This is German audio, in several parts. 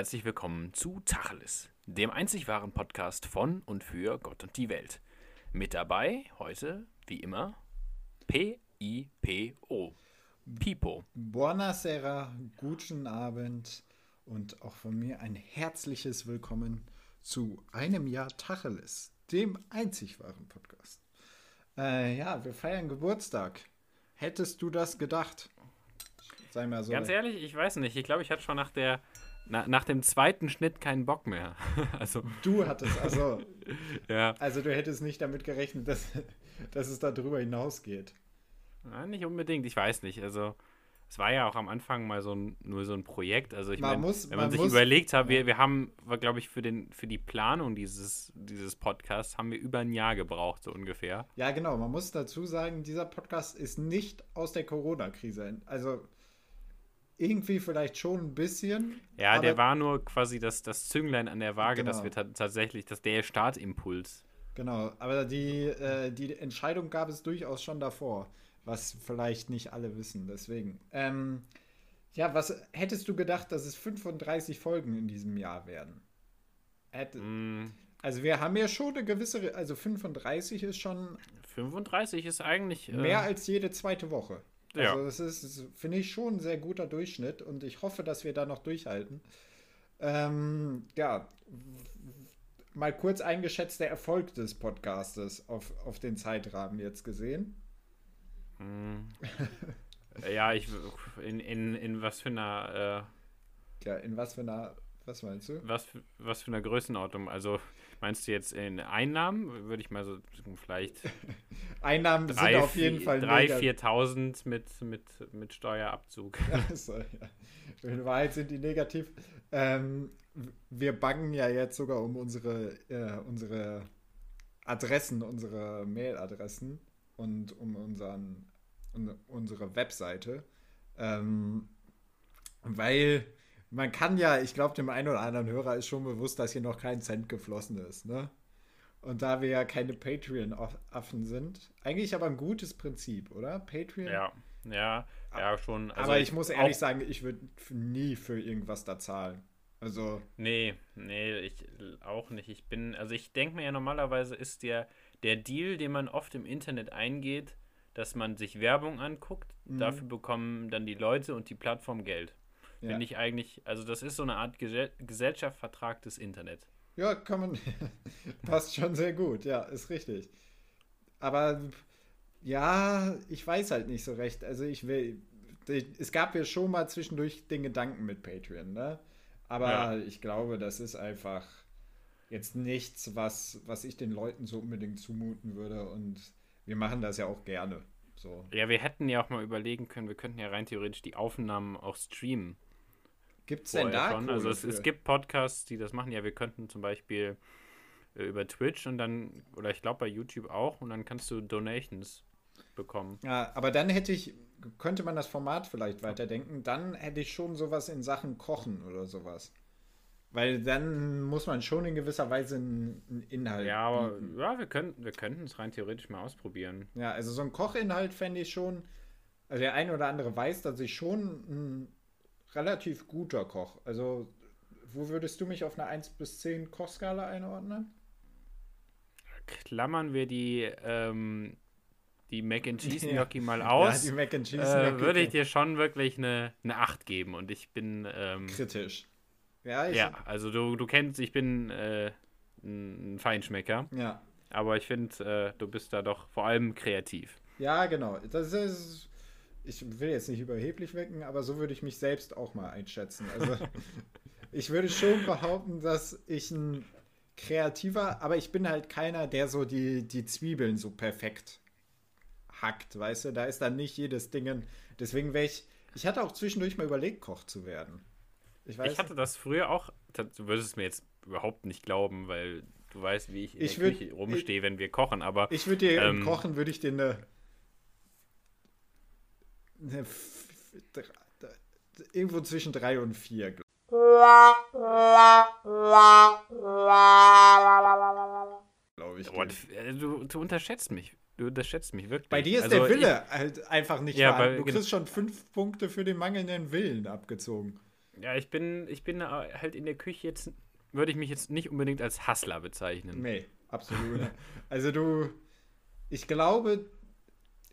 herzlich willkommen zu Tacheles, dem einzig wahren Podcast von und für Gott und die Welt. Mit dabei heute, wie immer, P-I-P-O. Pipo. Buonasera, guten Abend und auch von mir ein herzliches Willkommen zu einem Jahr Tacheles, dem einzig wahren Podcast. Äh, ja, wir feiern Geburtstag. Hättest du das gedacht? Sei mal so. Ganz ehrlich, ich weiß nicht. Ich glaube, ich hatte schon nach der na, nach dem zweiten Schnitt keinen Bock mehr. also du hattest also ja. Also du hättest nicht damit gerechnet, dass, dass es da drüber hinausgeht. Ja, nicht unbedingt. Ich weiß nicht. Also es war ja auch am Anfang mal so ein, nur so ein Projekt. Also ich meine, wenn man, man sich muss, überlegt hat, wir, wir haben, glaube ich, für, den, für die Planung dieses, dieses Podcasts haben wir über ein Jahr gebraucht, so ungefähr. Ja, genau. Man muss dazu sagen, dieser Podcast ist nicht aus der Corona-Krise. Also irgendwie vielleicht schon ein bisschen. Ja, der war nur quasi das, das Zünglein an der Waage, genau. dass wir tatsächlich, dass der Startimpuls. Genau, aber die, äh, die Entscheidung gab es durchaus schon davor, was vielleicht nicht alle wissen. Deswegen. Ähm, ja, was hättest du gedacht, dass es 35 Folgen in diesem Jahr werden? Hätte, mm. Also wir haben ja schon eine gewisse, also 35 ist schon. 35 ist eigentlich. Äh, mehr als jede zweite Woche. Also ja. das ist, finde ich, schon ein sehr guter Durchschnitt und ich hoffe, dass wir da noch durchhalten. Ähm, ja, mal kurz eingeschätzt der Erfolg des Podcastes auf, auf den Zeitrahmen jetzt gesehen. Hm. ja, ich in, in, in was für einer äh, ja, in was für einer was meinst du? Was, was für eine Größenordnung? Also meinst du jetzt in Einnahmen? Würde ich mal so vielleicht. Einnahmen drei, sind auf jeden Fall 3.000, 4.000 mit, mit, mit Steuerabzug. Also, ja. In Wahrheit sind die negativ. Ähm, wir bangen ja jetzt sogar um unsere, äh, unsere Adressen, unsere Mailadressen und um unseren, um unsere Webseite. Ähm, weil man kann ja, ich glaube, dem einen oder anderen Hörer ist schon bewusst, dass hier noch kein Cent geflossen ist, ne? Und da wir ja keine Patreon-Affen sind, eigentlich aber ein gutes Prinzip, oder? Patreon? Ja, ja, ja, schon. Also aber ich, ich muss ehrlich sagen, ich würde nie für irgendwas da zahlen. Also. Nee, nee, ich auch nicht. Ich bin, also ich denke mir ja normalerweise ist der, der Deal, den man oft im Internet eingeht, dass man sich Werbung anguckt, mhm. dafür bekommen dann die Leute und die Plattform Geld. Ja. Finde ich eigentlich, also das ist so eine Art Gesell Gesellschaftsvertrag des Internet. Ja, kann man, passt schon sehr gut, ja, ist richtig. Aber ja, ich weiß halt nicht so recht. Also ich will, es gab ja schon mal zwischendurch den Gedanken mit Patreon, ne? Aber ja. ich glaube, das ist einfach jetzt nichts, was, was ich den Leuten so unbedingt zumuten würde. Und wir machen das ja auch gerne. So. Ja, wir hätten ja auch mal überlegen können, wir könnten ja rein theoretisch die Aufnahmen auch streamen. Gibt es denn da schon? Also es, es, gibt Podcasts, die das machen. Ja, wir könnten zum Beispiel äh, über Twitch und dann, oder ich glaube bei YouTube auch, und dann kannst du Donations bekommen. Ja, aber dann hätte ich, könnte man das Format vielleicht weiterdenken, dann hätte ich schon sowas in Sachen Kochen oder sowas. Weil dann muss man schon in gewisser Weise einen Inhalt. Ja, aber bieten. ja, wir könnten wir könnten es rein theoretisch mal ausprobieren. Ja, also so ein Kochinhalt fände ich schon. Also der eine oder andere weiß, dass ich schon ein relativ guter Koch. Also, wo würdest du mich auf einer 1 bis 10 Kochskala einordnen? Klammern wir die, ähm, die Mac and Cheese Gnocchi ja. mal aus. Ja, die Mac and Cheese äh, Würde ich dir schon wirklich eine, eine 8 geben und ich bin. Ähm, Kritisch. Ja, ja, also du, du kennst, ich bin äh, ein Feinschmecker. Ja. Aber ich finde, äh, du bist da doch vor allem kreativ. Ja, genau. Das ist ich will jetzt nicht überheblich wecken, aber so würde ich mich selbst auch mal einschätzen. Also ich würde schon behaupten, dass ich ein kreativer, aber ich bin halt keiner, der so die, die Zwiebeln so perfekt hackt, weißt du? Da ist dann nicht jedes Ding. Deswegen wäre ich, ich hatte auch zwischendurch mal überlegt, Koch zu werden. Ich, weiß, ich hatte das früher auch, du würdest es mir jetzt überhaupt nicht glauben, weil du weißt, wie ich in ich der würd, Küche rumstehe, wenn wir kochen, aber... Ich würde dir ähm, im Kochen, würde ich dir eine Irgendwo zwischen drei und vier. Glaube ich. Äh, du, du unterschätzt mich. Du unterschätzt mich wirklich. Bei dir ist also der Wille ich, halt einfach nicht ja, Du kriegst schon fünf Punkte für den mangelnden Willen abgezogen. Ja, ich bin, ich bin halt in der Küche jetzt, würde ich mich jetzt nicht unbedingt als Hassler bezeichnen. Nee, absolut. also du, ich glaube,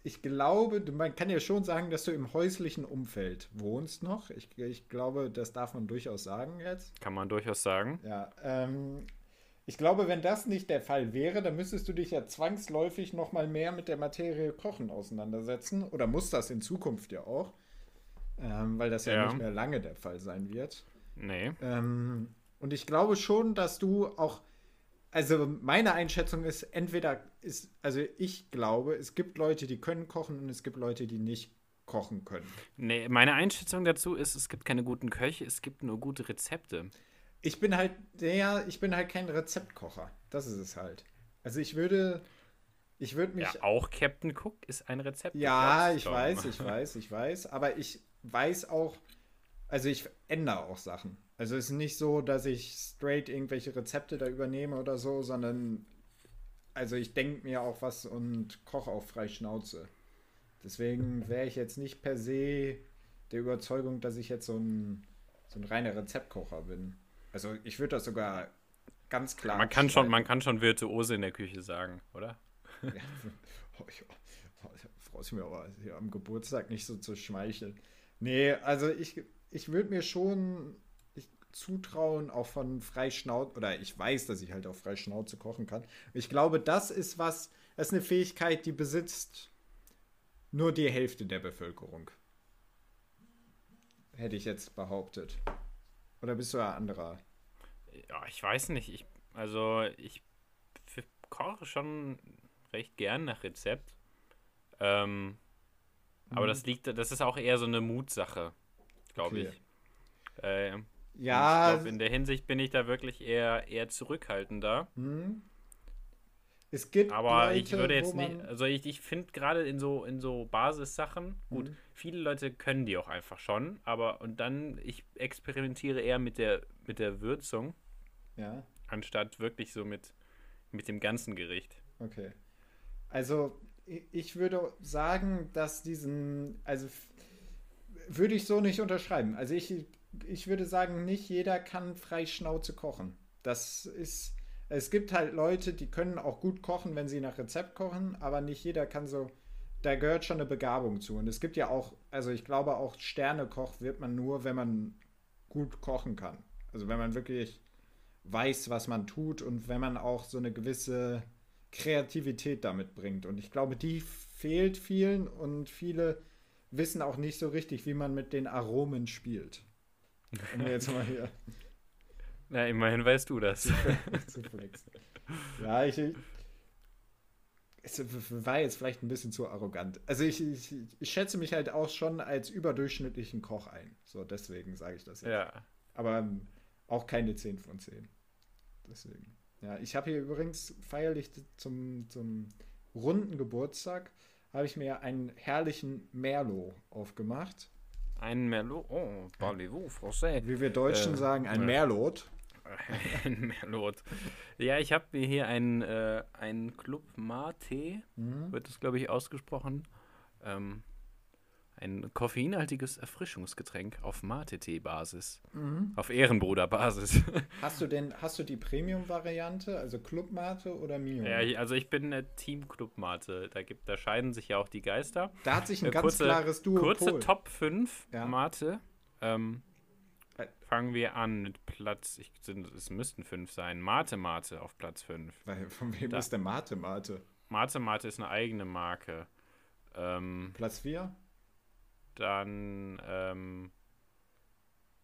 ich glaube, man kann ja schon sagen, dass du im häuslichen Umfeld wohnst noch. Ich, ich glaube, das darf man durchaus sagen jetzt. Kann man durchaus sagen. Ja, ähm, ich glaube, wenn das nicht der Fall wäre, dann müsstest du dich ja zwangsläufig noch mal mehr mit der Materie Kochen auseinandersetzen. Oder muss das in Zukunft ja auch. Ähm, weil das ja, ja, nicht mehr lange der Fall sein wird. Nee. Ähm, und ich glaube schon, dass du auch also meine Einschätzung ist, entweder ist, also ich glaube, es gibt Leute, die können kochen und es gibt Leute, die nicht kochen können. Nee, meine Einschätzung dazu ist, es gibt keine guten Köche, es gibt nur gute Rezepte. Ich bin halt der, ich bin halt kein Rezeptkocher. Das ist es halt. Also ich würde, ich würde mich. Ja, auch Captain Cook ist ein Rezept. Ja, ich weiß, ich weiß, ich weiß. Aber ich weiß auch, also ich ändere auch Sachen. Also es ist nicht so, dass ich straight irgendwelche Rezepte da übernehme oder so, sondern also ich denke mir auch was und koche auch frei Schnauze. Deswegen wäre ich jetzt nicht per se der Überzeugung, dass ich jetzt so ein, so ein reiner Rezeptkocher bin. Also ich würde das sogar ganz klar. Man kann, schon, man kann schon Virtuose in der Küche sagen, oder? Ja. Oh, ich, oh, freue ich mir aber hier am Geburtstag nicht so zu schmeicheln. Nee, also ich, ich würde mir schon zutrauen, auch von Freischnauze, oder ich weiß, dass ich halt auch Freischnauze kochen kann. Ich glaube, das ist was, das ist eine Fähigkeit, die besitzt nur die Hälfte der Bevölkerung. Hätte ich jetzt behauptet. Oder bist du ein anderer? Ja, ich weiß nicht. Ich, also, ich koche schon recht gern nach Rezept. Ähm, mhm. Aber das liegt, das ist auch eher so eine Mutsache, glaube okay. ich. Äh, ja. Ich glaube, in der Hinsicht bin ich da wirklich eher, eher zurückhaltender. Hm. Es gibt aber Leute, ich würde jetzt nicht, also ich, ich finde gerade in so in so Basissachen, gut, mhm. viele Leute können die auch einfach schon, aber und dann ich experimentiere eher mit der mit der Würzung. Ja. Anstatt wirklich so mit mit dem ganzen Gericht. Okay. Also ich würde sagen, dass diesen also würde ich so nicht unterschreiben. Also ich ich würde sagen, nicht jeder kann frei Schnauze kochen. Das ist, es gibt halt Leute, die können auch gut kochen, wenn sie nach Rezept kochen, aber nicht jeder kann so, da gehört schon eine Begabung zu. Und es gibt ja auch, also ich glaube auch Sternekoch wird man nur, wenn man gut kochen kann. Also wenn man wirklich weiß, was man tut und wenn man auch so eine gewisse Kreativität damit bringt. Und ich glaube, die fehlt vielen und viele wissen auch nicht so richtig, wie man mit den Aromen spielt. Um jetzt mal hier. Na, immerhin weißt du das. zu flexen. Ja, ich, es war jetzt vielleicht ein bisschen zu arrogant. Also ich, ich, ich, schätze mich halt auch schon als überdurchschnittlichen Koch ein. So, deswegen sage ich das jetzt. Ja. Aber ähm, auch keine 10 von 10. Deswegen. Ja, ich habe hier übrigens feierlich zum, zum runden Geburtstag habe ich mir einen herrlichen Merlot aufgemacht. Ein Merlot. Oh, parlez-vous français. Wie wir Deutschen äh, sagen, ein Merlot. ein Merlot. Ja, ich habe mir hier ein, äh, ein Club Mate, mhm. wird das, glaube ich, ausgesprochen. Ähm, ein koffeinhaltiges Erfrischungsgetränk auf Mate-Tee-Basis. Mhm. Auf Ehrenbruder-Basis. Hast du denn, hast du die Premium-Variante, also Club Mate oder Mio? Ja, also ich bin Team Club Mate. Da, gibt, da scheiden sich ja auch die Geister. Da hat sich ein äh, ganz kurze, klares Duo. Kurze Top 5 ja. Mate. Ähm, äh. fangen wir an mit Platz, ich, es müssten 5 sein. Mate Mate auf Platz 5. Von wem da, ist der Mate Mate? Mate Mate ist eine eigene Marke. Ähm, Platz 4? Dann ähm,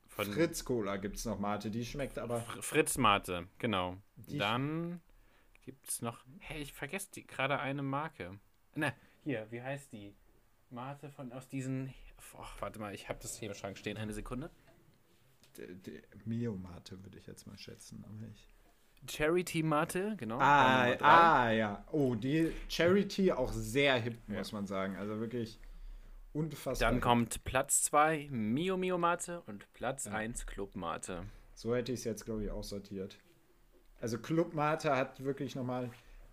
von Fritz Cola gibt es noch Mate, die schmeckt aber. Fritz Mate, genau. Die Dann gibt es noch. Hey, ich vergesse gerade eine Marke. Na, hier, wie heißt die? Mate von aus diesen. Ach, warte mal, ich habe das hier im Schrank stehen. Eine Sekunde. Mio Mate würde ich jetzt mal schätzen, aber ich. Charity Mate, genau. Ah, ah, ja. Oh, die Charity auch sehr hip, ja. muss man sagen. Also wirklich. Unfassbar. Dann kommt Platz 2 Mio Mio Mate und Platz 1 ja. Club Mate. So hätte ich es jetzt, glaube ich, auch sortiert. Also Club Mate hat wirklich nochmal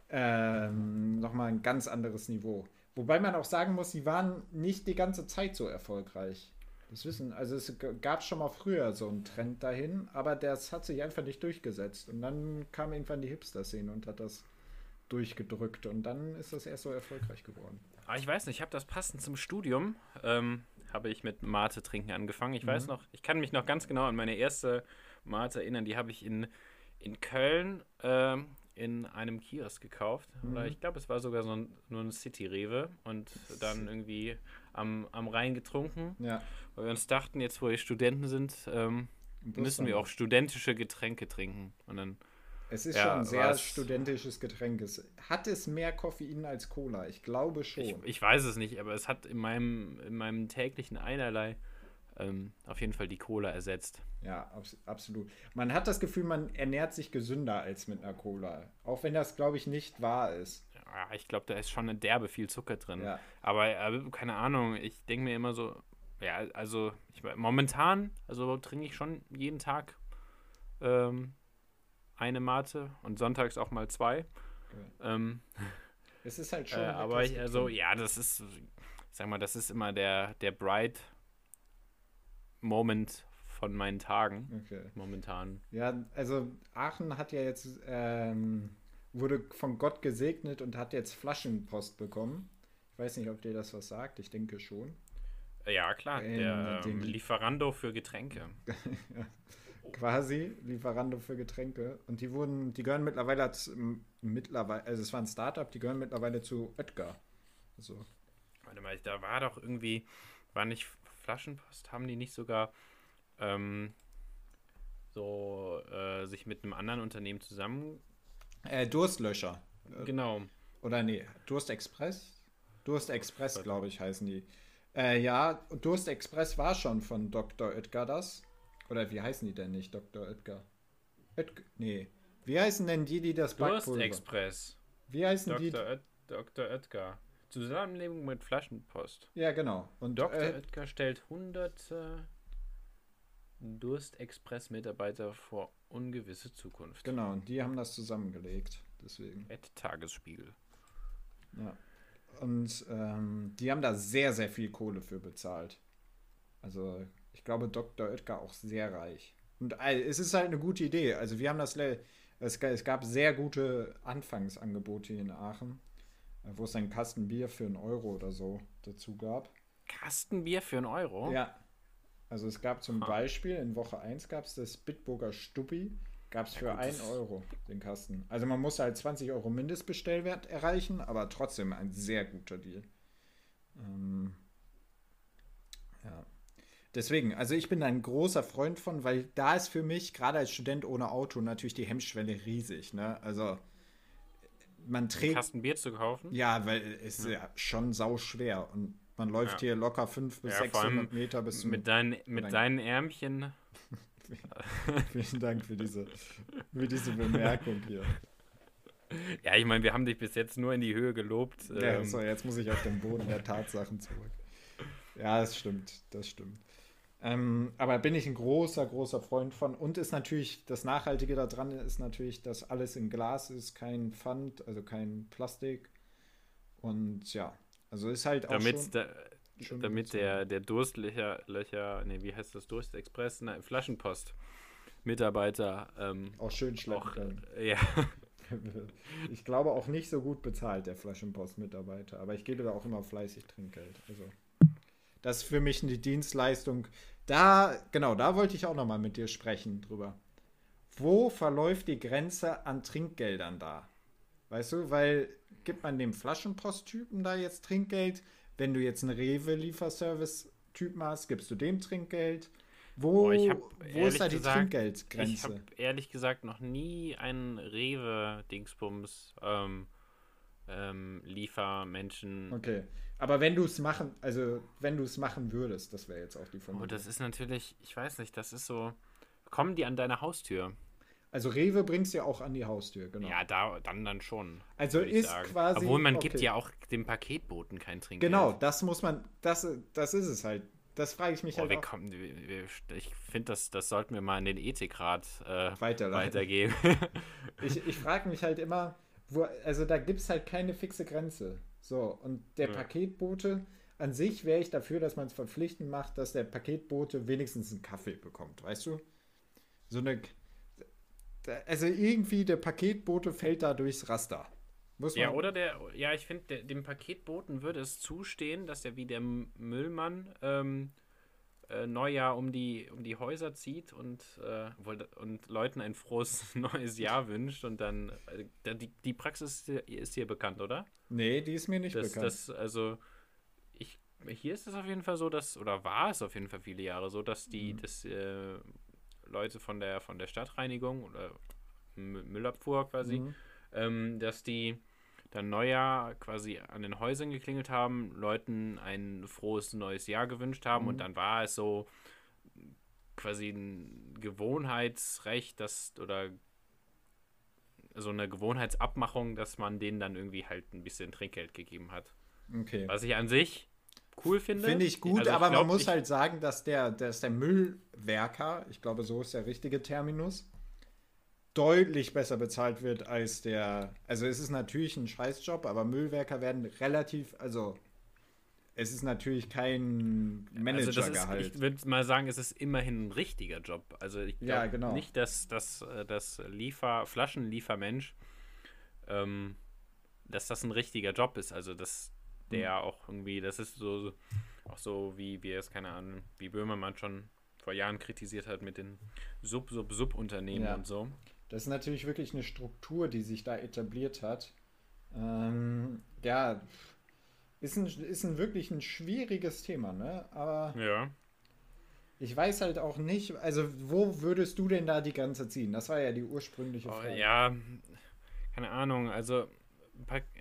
ähm, noch ein ganz anderes Niveau. Wobei man auch sagen muss, sie waren nicht die ganze Zeit so erfolgreich. Das wissen, also es gab schon mal früher so einen Trend dahin, aber das hat sich einfach nicht durchgesetzt. Und dann kam irgendwann die Hipster-Szene und hat das durchgedrückt und dann ist das erst so erfolgreich geworden. Ah, ich weiß nicht, ich habe das passend zum Studium, ähm, habe ich mit Mate trinken angefangen. Ich mhm. weiß noch, ich kann mich noch ganz genau an meine erste Mate erinnern, die habe ich in, in Köln ähm, in einem Kiosk gekauft. Mhm. Oder ich glaube, es war sogar so ein, nur ein City-Rewe und dann irgendwie am, am Rhein getrunken. Ja. Weil wir uns dachten, jetzt wo wir Studenten sind, ähm, müssen wir auch studentische Getränke trinken. Und dann es ist ja, schon ein sehr studentisches Getränk. Es hat es mehr Koffein als Cola? Ich glaube schon. Ich, ich weiß es nicht, aber es hat in meinem, in meinem täglichen Einerlei ähm, auf jeden Fall die Cola ersetzt. Ja, abs absolut. Man hat das Gefühl, man ernährt sich gesünder als mit einer Cola. Auch wenn das, glaube ich, nicht wahr ist. Ja, ich glaube, da ist schon eine derbe viel Zucker drin. Ja. Aber äh, keine Ahnung, ich denke mir immer so, ja, also ich, momentan, also trinke ich schon jeden Tag ähm, eine Mate und sonntags auch mal zwei. Okay. Ähm, es ist halt schon. Äh, aber ich, also, ja, das ist, sag mal, das ist immer der, der Bright Moment von meinen Tagen. Okay. Momentan. Ja, also Aachen hat ja jetzt, ähm, wurde von Gott gesegnet und hat jetzt Flaschenpost bekommen. Ich weiß nicht, ob dir das was sagt. Ich denke schon. Ja, klar. Der ähm, Lieferando für Getränke. ja quasi, Lieferando für Getränke. Und die wurden, die gehören mittlerweile, mittlerweile, also es war ein Startup, die gehören mittlerweile zu Oetker. Also. Warte mal, da war doch irgendwie, war nicht Flaschenpost, haben die nicht sogar ähm, so äh, sich mit einem anderen Unternehmen zusammen. Äh, Durstlöscher. Genau. Oder nee, Durstexpress? Durstexpress, glaube ich, heißen die. Äh, ja, Durstexpress war schon von Dr. Oetker das. Oder wie heißen die denn nicht, Dr. Oetker? Oetker? Nee. Wie heißen denn die, die das Backpulver? Express. Wie heißen Dr. die? Oet Dr. Oetker. Zusammenlegung mit Flaschenpost. Ja, genau. Und Dr. Äh, Oetker stellt hunderte Durstexpress-Mitarbeiter vor ungewisse Zukunft. Genau, und die haben das zusammengelegt. Deswegen. Et Tagesspiegel. Ja. Und ähm, die haben da sehr, sehr viel Kohle für bezahlt. Also ich glaube, Dr. Oetker auch sehr reich. Und es ist halt eine gute Idee. Also wir haben das, es gab sehr gute Anfangsangebote in Aachen, wo es ein Kastenbier für einen Euro oder so dazu gab. Kastenbier für einen Euro? Ja. Also es gab zum ha. Beispiel, in Woche 1 gab es das Bitburger Stuppi, gab es für 1 Euro den Kasten. Also man musste halt 20 Euro Mindestbestellwert erreichen, aber trotzdem ein sehr guter Deal. Ähm, ja. Deswegen, also ich bin ein großer Freund von, weil da ist für mich, gerade als Student ohne Auto, natürlich die Hemmschwelle riesig. Ne? Also man trägt. Kasten Bier zu kaufen? Ja, weil es ist ja, ja schon sau schwer und man läuft ja. hier locker 500 bis ja, 600 Meter bis zum. Mit, dein, mit deinen Ärmchen. Vielen Dank für diese, für diese Bemerkung hier. Ja, ich meine, wir haben dich bis jetzt nur in die Höhe gelobt. Ja, ähm. so, jetzt muss ich auf den Boden der Tatsachen zurück. Ja, das stimmt, das stimmt. Ähm, aber bin ich ein großer, großer Freund von. Und ist natürlich, das Nachhaltige daran ist natürlich, dass alles in Glas ist, kein Pfand, also kein Plastik. Und ja, also ist halt auch damit schon, der, schon damit der, der Durstlöcher, Löcher, nee, wie heißt das, Durstexpress, ne, Flaschenpost Mitarbeiter ähm, auch schön schleppen auch, können. Ja. ich glaube auch nicht so gut bezahlt, der Flaschenpost-Mitarbeiter, aber ich gebe da auch immer fleißig Trinkgeld. Also das ist für mich eine Dienstleistung. Da, genau, da wollte ich auch nochmal mit dir sprechen drüber. Wo verläuft die Grenze an Trinkgeldern da? Weißt du, weil gibt man dem Flaschenpost-Typen da jetzt Trinkgeld? Wenn du jetzt einen Rewe-Lieferservice-Typen hast, gibst du dem Trinkgeld? Wo, wo ist da die gesagt, Trinkgeldgrenze? Ich habe ehrlich gesagt noch nie einen Rewe-Dingsbums ähm, ähm, Liefermenschen. Okay. Aber wenn du es machen, also wenn du es machen würdest, das wäre jetzt auch die Vermutung. Oh, das ist natürlich, ich weiß nicht, das ist so. Kommen die an deine Haustür? Also Rewe bringst ja auch an die Haustür, genau. Ja, da, dann dann schon. Also ist sagen. quasi. Obwohl man okay. gibt ja auch dem Paketboten kein Trinkgeld. Genau, das muss man, das, das ist es halt. Das frage ich mich oh, halt. Wir kommen, wir, wir, ich finde, das, das sollten wir mal in den Ethikrat äh, weitergeben. ich ich frage mich halt immer, wo, also da gibt es halt keine fixe Grenze. So, und der ja. Paketbote, an sich wäre ich dafür, dass man es verpflichtend macht, dass der Paketbote wenigstens einen Kaffee bekommt, weißt du? So eine. Also irgendwie der Paketbote fällt da durchs Raster. Muss man ja, oder der, ja, ich finde, dem Paketboten würde es zustehen, dass er wie der Müllmann ähm, äh, Neujahr um die, um die Häuser zieht und, äh, und Leuten ein frohes neues Jahr wünscht und dann, äh, die, die Praxis ist hier bekannt, oder? Nee, die ist mir nicht das, bekannt. Das, also, ich, hier ist es auf jeden Fall so, dass, oder war es auf jeden Fall viele Jahre so, dass die, mhm. dass äh, Leute von der, von der Stadtreinigung oder Müllabfuhr quasi, mhm. ähm, dass die dann Neujahr quasi an den Häusern geklingelt haben, Leuten ein frohes neues Jahr gewünscht haben mhm. und dann war es so quasi ein Gewohnheitsrecht, das oder so eine Gewohnheitsabmachung, dass man denen dann irgendwie halt ein bisschen Trinkgeld gegeben hat. Okay. Was ich an sich cool finde. Finde ich gut, also ich aber glaub, man muss halt sagen, dass der, dass der Müllwerker, ich glaube, so ist der richtige Terminus, deutlich besser bezahlt wird als der. Also es ist natürlich ein Scheißjob, aber Müllwerker werden relativ, also es ist natürlich kein Managergehalt. Also ich würde mal sagen, es ist immerhin ein richtiger Job. Also ich glaube ja, genau. nicht, dass das, das Liefer, Flaschenliefermensch, ähm, dass das ein richtiger Job ist. Also dass der mhm. auch irgendwie, das ist so auch so wie wir es, keine Ahnung, wie Böhmermann schon vor Jahren kritisiert hat mit den Sub-Sub-Sub-Unternehmen ja. und so. Das ist natürlich wirklich eine Struktur, die sich da etabliert hat. Ähm, ja, ist ein, ist ein wirklich ein schwieriges Thema, ne? Aber ja. ich weiß halt auch nicht, also wo würdest du denn da die Grenze ziehen? Das war ja die ursprüngliche oh, Frage. Ja, keine Ahnung, also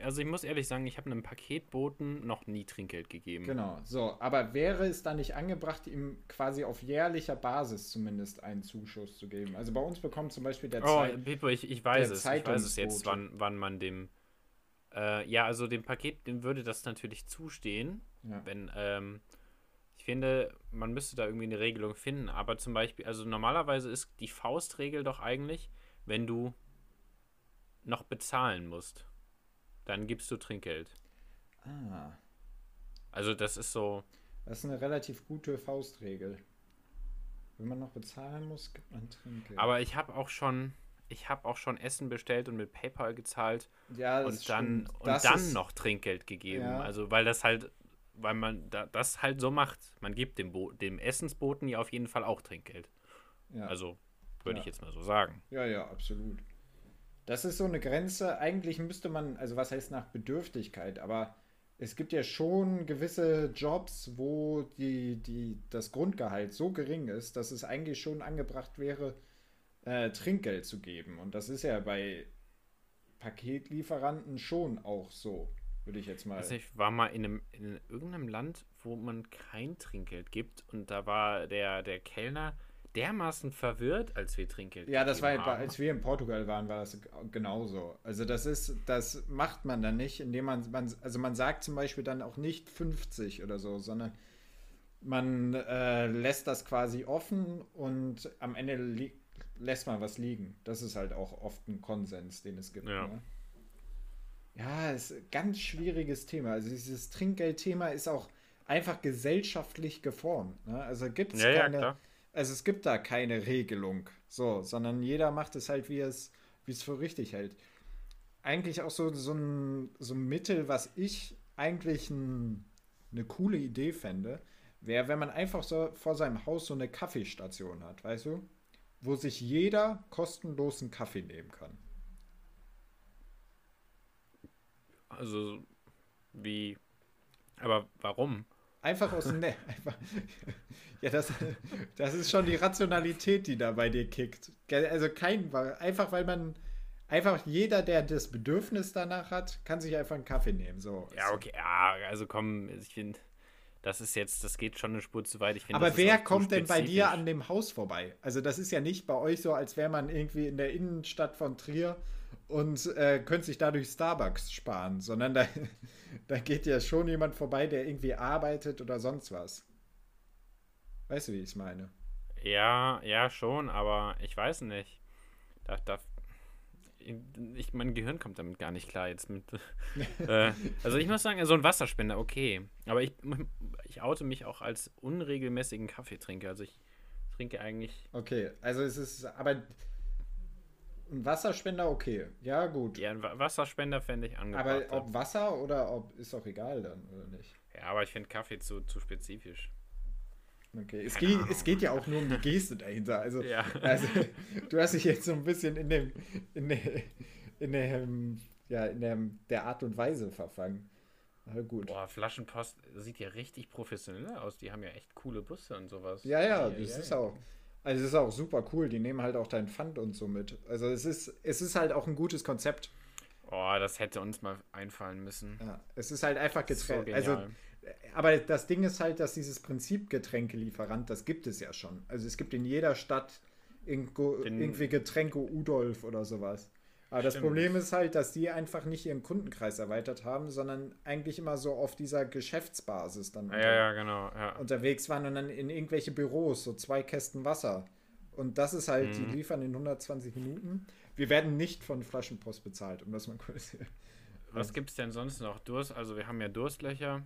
also ich muss ehrlich sagen, ich habe einem Paketboten noch nie Trinkgeld gegeben. Genau, so. Aber wäre es da nicht angebracht, ihm quasi auf jährlicher Basis zumindest einen Zuschuss zu geben? Also bei uns bekommt zum Beispiel der Oh, Pippo, ich, ich weiß es. Ich weiß es jetzt, wann, wann man dem. Äh, ja, also dem Paket, dem würde das natürlich zustehen. Ja. Wenn, ähm, ich finde, man müsste da irgendwie eine Regelung finden. Aber zum Beispiel, also normalerweise ist die Faustregel doch eigentlich, wenn du noch bezahlen musst dann gibst du Trinkgeld. Ah. Also das ist so. Das ist eine relativ gute Faustregel. Wenn man noch bezahlen muss, gibt man Trinkgeld. Aber ich habe auch schon, ich habe auch schon Essen bestellt und mit PayPal gezahlt ja, und dann und dann ist, noch Trinkgeld gegeben. Ja. Also weil das halt, weil man da, das halt so macht. Man gibt dem, Bo dem Essensboten ja auf jeden Fall auch Trinkgeld. Ja. Also würde ich jetzt mal so sagen. Ja, ja, absolut. Das ist so eine Grenze. Eigentlich müsste man, also was heißt nach Bedürftigkeit, aber es gibt ja schon gewisse Jobs, wo die, die, das Grundgehalt so gering ist, dass es eigentlich schon angebracht wäre, äh, Trinkgeld zu geben. Und das ist ja bei Paketlieferanten schon auch so, würde ich jetzt mal. Also ich war mal in, einem, in irgendeinem Land, wo man kein Trinkgeld gibt und da war der, der Kellner dermaßen verwirrt, als wir Trinkgeld Ja, das war, haben. als wir in Portugal waren, war das genauso. Also das ist, das macht man dann nicht, indem man, man also man sagt zum Beispiel dann auch nicht 50 oder so, sondern man äh, lässt das quasi offen und am Ende lässt man was liegen. Das ist halt auch oft ein Konsens, den es gibt. Ja. Ne? Ja, ist ein ganz schwieriges Thema. Also dieses Trinkgeldthema ist auch einfach gesellschaftlich geformt. Ne? Also gibt es ja, keine, ja, also es gibt da keine Regelung, so, sondern jeder macht es halt, wie es, wie es für richtig hält. Eigentlich auch so, so, ein, so ein Mittel, was ich eigentlich ein, eine coole Idee fände, wäre, wenn man einfach so vor seinem Haus so eine Kaffeestation hat, weißt du? Wo sich jeder kostenlosen Kaffee nehmen kann. Also, wie. Aber warum? Einfach aus dem ne einfach, Ja, das, das ist schon die Rationalität, die da bei dir kickt. Also kein, einfach weil man, einfach jeder, der das Bedürfnis danach hat, kann sich einfach einen Kaffee nehmen. So. Ja, okay, ja, also komm, ich finde, das ist jetzt, das geht schon eine Spur zu weit. Ich find, Aber wer kommt denn bei dir an dem Haus vorbei? Also das ist ja nicht bei euch so, als wäre man irgendwie in der Innenstadt von Trier und äh, könnte sich dadurch Starbucks sparen, sondern da, da geht ja schon jemand vorbei, der irgendwie arbeitet oder sonst was. Weißt du, wie ich es meine? Ja, ja, schon, aber ich weiß nicht. Da, da, ich, mein Gehirn kommt damit gar nicht klar jetzt mit. äh, also ich muss sagen, so ein Wasserspender, okay. Aber ich, ich oute mich auch als unregelmäßigen Kaffeetrinker. Also ich trinke eigentlich. Okay, also es ist, aber ein Wasserspender, okay. Ja, gut. Ja, ein Wasserspender fände ich angebracht. Aber ob Wasser oder ob, ist doch egal dann, oder nicht? Ja, aber ich finde Kaffee zu, zu spezifisch. Okay, es geht, es geht ja auch nur um die Geste dahinter. Also, ja. also du hast dich jetzt so ein bisschen in dem, in dem, in dem, ja, in dem, der Art und Weise verfangen. Aber gut. Boah, Flaschenpost sieht ja richtig professionell aus. Die haben ja echt coole Busse und sowas. Ja, ja, das ja, ist auch. Also es ist auch super cool. Die nehmen halt auch dein Pfand und so mit. Also es ist, es ist halt auch ein gutes Konzept. Oh, das hätte uns mal einfallen müssen. Ja, es ist halt einfach getrennt. So also aber das Ding ist halt, dass dieses Prinzip Getränkelieferant, das gibt es ja schon. Also es gibt in jeder Stadt irgendwo, irgendwie Getränke Udolf oder sowas. Aber Stimmt. das Problem ist halt, dass die einfach nicht ihren Kundenkreis erweitert haben, sondern eigentlich immer so auf dieser Geschäftsbasis dann unter, ja, genau, ja. unterwegs waren und dann in irgendwelche Büros, so zwei Kästen Wasser. Und das ist halt, mhm. die liefern in 120 Minuten. Wir werden nicht von Flaschenpost bezahlt, um das mal kurz. Was gibt es denn sonst noch? Durst, also wir haben ja Durstlöcher.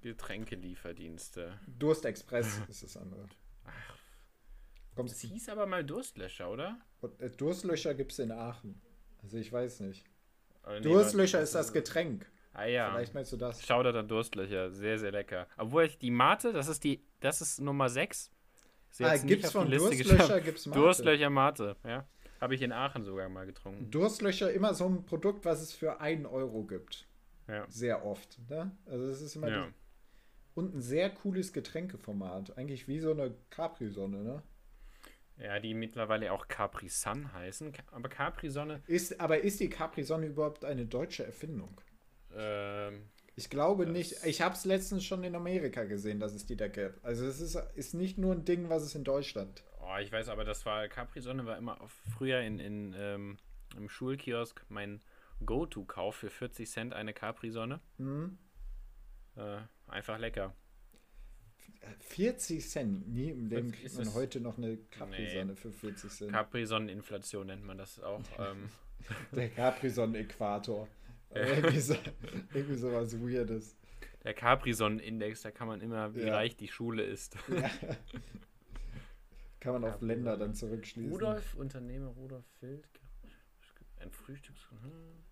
Getränkelieferdienste. Durstexpress ist das andere. Kommst das hieß aber mal Durstlöcher, oder? Äh, Durstlöcher gibt es in Aachen. Also ich weiß nicht. Nee, Durstlöcher ist das Getränk. Ah ja. Vielleicht meinst du das. Schau da Durstlöcher. Sehr, sehr lecker. Obwohl ich die Mate, das ist die, das ist Nummer 6. Ah, gibt's von Durstlöcher gibt's Mate. Durstlöcher Mate, ja. Habe ich in Aachen sogar mal getrunken. Durstlöcher immer so ein Produkt, was es für einen Euro gibt. Ja. Sehr oft. Ne? Also es ist immer ja. die, und ein sehr cooles Getränkeformat. Eigentlich wie so eine Capri-Sonne, ne? Ja, die mittlerweile auch Capri-Sun heißen. Aber Capri-Sonne. Ist, aber ist die Capri-Sonne überhaupt eine deutsche Erfindung? Ähm, ich glaube nicht. Ich habe es letztens schon in Amerika gesehen, dass es die da gibt. Also es ist, ist nicht nur ein Ding, was es in Deutschland. Oh, ich weiß, aber das war Capri-Sonne war immer früher in, in ähm, im Schulkiosk mein Go-To-Kauf für 40 Cent eine Capri-Sonne. Mhm. Äh, einfach lecker. 40 Cent. Nie im Leben kriegt man heute noch eine Capri-Sonne nee. für 40 Cent. Capri-Sonneninflation nennt man das auch. Ähm. Der Capri-Sonne-Äquator. irgendwie, so, irgendwie sowas Weirdes. Der Capri-Sonnenindex, da kann man immer, wie ja. reich die Schule ist. Ja. Kann man auf Länder dann zurückschließen. Rudolf, Unternehmer Rudolf Fild, ein Frühstücks... Hm,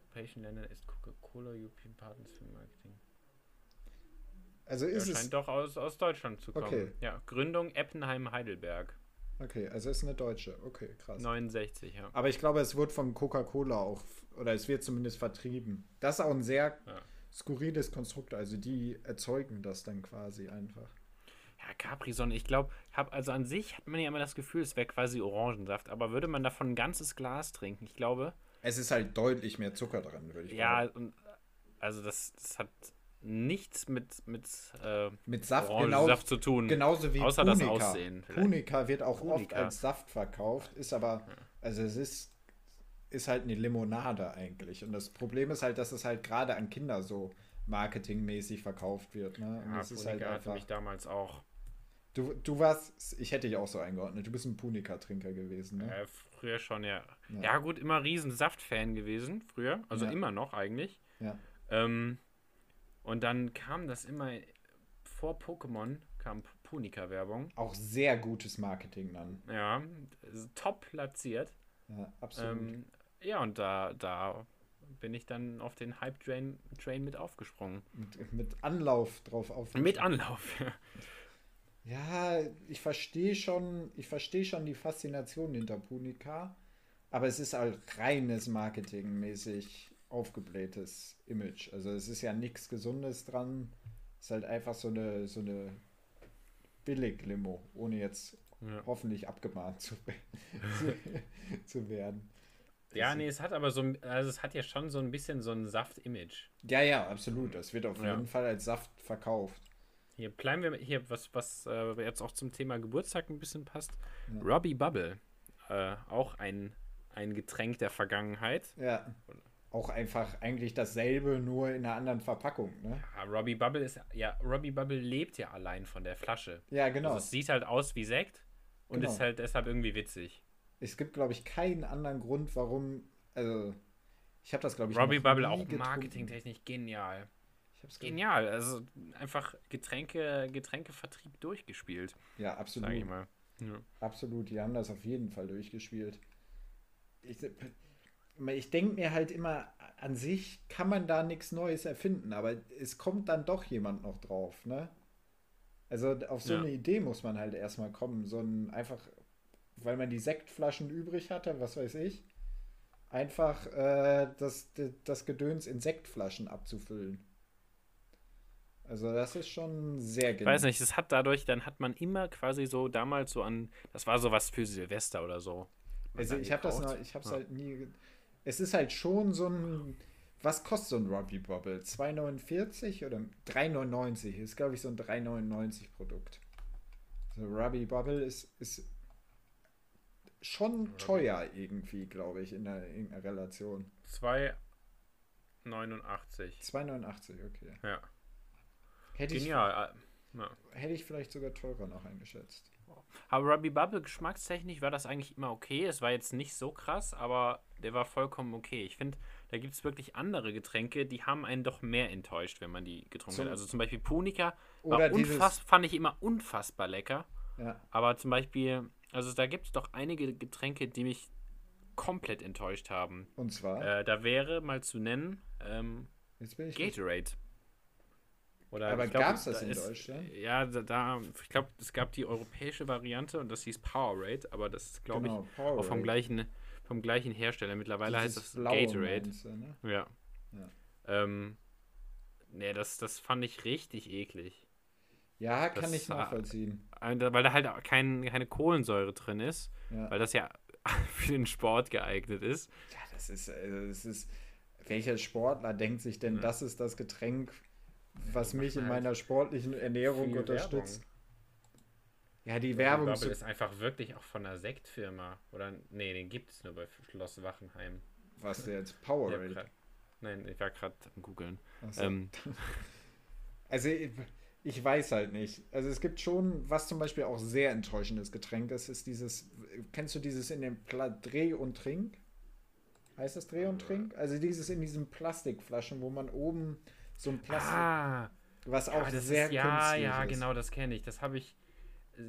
Europäischen Ländern ist Coca-Cola European Partners für Marketing. Also ist er scheint es. doch aus, aus Deutschland zu kommen. Okay. Ja, Gründung Eppenheim-Heidelberg. Okay, also ist eine deutsche. Okay, krass. 69, ja. Aber ich glaube, es wird von Coca-Cola auch, oder es wird zumindest vertrieben. Das ist auch ein sehr ja. skurriles Konstrukt. Also die erzeugen das dann quasi einfach. Ja, Capri-Sonne, ich glaube, also an sich hat man ja immer das Gefühl, es wäre quasi Orangensaft. Aber würde man davon ein ganzes Glas trinken, ich glaube. Es ist halt deutlich mehr Zucker drin, würde ich ja, sagen. Ja, also das, das hat nichts mit, mit, äh, mit Saft, genau, Saft zu tun. Genauso wie außer Punika. das Aussehen. Vielleicht. Punika wird auch Punika. oft als Saft verkauft, ist aber, also es ist, ist halt eine Limonade eigentlich. Und das Problem ist halt, dass es halt gerade an Kinder so marketingmäßig verkauft wird. Ne? Und ja, das Punika ist halt einfach, mich damals auch. Du, du warst, ich hätte dich auch so eingeordnet, du bist ein Punika-Trinker gewesen, ne? Äh, früher schon, ja. ja. ja. gut, immer riesen Saft-Fan gewesen, früher. Also ja. immer noch eigentlich. Ja. Ähm, und dann kam das immer vor Pokémon, kam Punika-Werbung. Auch sehr gutes Marketing dann. Ja, top platziert. Ja, absolut. Ähm, ja, und da, da bin ich dann auf den Hype-Train Train mit aufgesprungen. Mit, mit Anlauf drauf auf. Mit Anlauf, ja. Ja, ich verstehe schon, ich verstehe schon die Faszination hinter Punika, aber es ist halt reines Marketing mäßig aufgeblähtes Image. Also es ist ja nichts Gesundes dran. Es ist halt einfach so eine, so eine Billig-Limo, ohne jetzt ja. hoffentlich abgemahnt zu, zu, werden. Ja, nee, es hat aber so, also es hat ja schon so ein bisschen so ein Saft-Image. Ja, ja, absolut. Das wird auf ja. jeden Fall als Saft verkauft. Hier bleiben wir hier, was, was äh, jetzt auch zum Thema Geburtstag ein bisschen passt. Ja. Robbie Bubble. Äh, auch ein, ein Getränk der Vergangenheit. Ja auch einfach eigentlich dasselbe, nur in einer anderen Verpackung. Ne? Ja, Robbie Bubble ist ja, Robbie Bubble lebt ja allein von der Flasche. Ja, genau. Also es sieht halt aus wie Sekt und genau. ist halt deshalb irgendwie witzig. es gibt, glaube ich, keinen anderen Grund, warum. Also, ich habe das, glaube ich, Robbie Bubble auch marketingtechnisch genial. Genial. Also einfach Getränke, Getränkevertrieb durchgespielt. Ja, absolut. Sag ich mal. Ja. Absolut, die haben das auf jeden Fall durchgespielt. Ich, ich denke mir halt immer, an sich kann man da nichts Neues erfinden, aber es kommt dann doch jemand noch drauf, ne? Also auf so ja. eine Idee muss man halt erstmal kommen. So ein einfach, weil man die Sektflaschen übrig hatte, was weiß ich, einfach äh, das, das Gedöns in Sektflaschen abzufüllen. Also das ist schon sehr genau. Ich weiß nicht, es hat dadurch, dann hat man immer quasi so damals so an, das war so was für Silvester oder so. Also ich habe das noch, ich habe es ja. halt nie, es ist halt schon so ein, was kostet so ein Robbie Bobble? 2,49 oder 3,99 ist glaube ich so ein 3,99 Produkt. So Robbie Bobble ist, ist schon teuer irgendwie, glaube ich, in der, in der Relation. 2,89. 2,89, okay. Ja. Hätte Genial. Ich, ja. Hätte ich vielleicht sogar teurer noch eingeschätzt. Aber Ruby Bubble geschmackstechnisch war das eigentlich immer okay. Es war jetzt nicht so krass, aber der war vollkommen okay. Ich finde, da gibt es wirklich andere Getränke, die haben einen doch mehr enttäuscht, wenn man die getrunken zum, hat. Also zum Beispiel Punika war unfass, fand ich immer unfassbar lecker. Ja. Aber zum Beispiel, also da gibt es doch einige Getränke, die mich komplett enttäuscht haben. Und zwar? Äh, da wäre mal zu nennen ähm, Gatorade. Oder Aber gab es das da in ist, Deutschland? Ja, da, da ich glaube, es gab die europäische Variante und das hieß Powerade, aber das ist, glaube genau, ich, Powerade. auch vom gleichen, vom gleichen Hersteller. Mittlerweile Dieses heißt das Gatorade. Meinst, ne? Ja. ja. Ähm, nee, das, das fand ich richtig eklig. Ja, kann das, ich nachvollziehen. Weil da halt kein, keine Kohlensäure drin ist, ja. weil das ja für den Sport geeignet ist. Ja, das ist, also das ist, welcher Sportler denkt sich denn, ja. das ist das Getränk, was mich in halt meiner sportlichen Ernährung unterstützt. Ja, die Werbung Bubble ist einfach wirklich auch von einer Sektfirma. Oder, nee, den gibt es nur bei Schloss Wachenheim. Was der jetzt? Powerade? Grad, nein, ich war gerade am googeln. So. Ähm. also, ich, ich, weiß halt nicht. Also, es gibt schon, was zum Beispiel auch sehr enttäuschendes Getränk ist, ist dieses, kennst du dieses in dem Pla Dreh und Trink? Heißt das Dreh und Trink? Also, dieses in diesen Plastikflaschen, wo man oben so ein Plastik. Ah, was auch ja, sehr ist, Ja, ja, ist. genau, das kenne ich. Das habe ich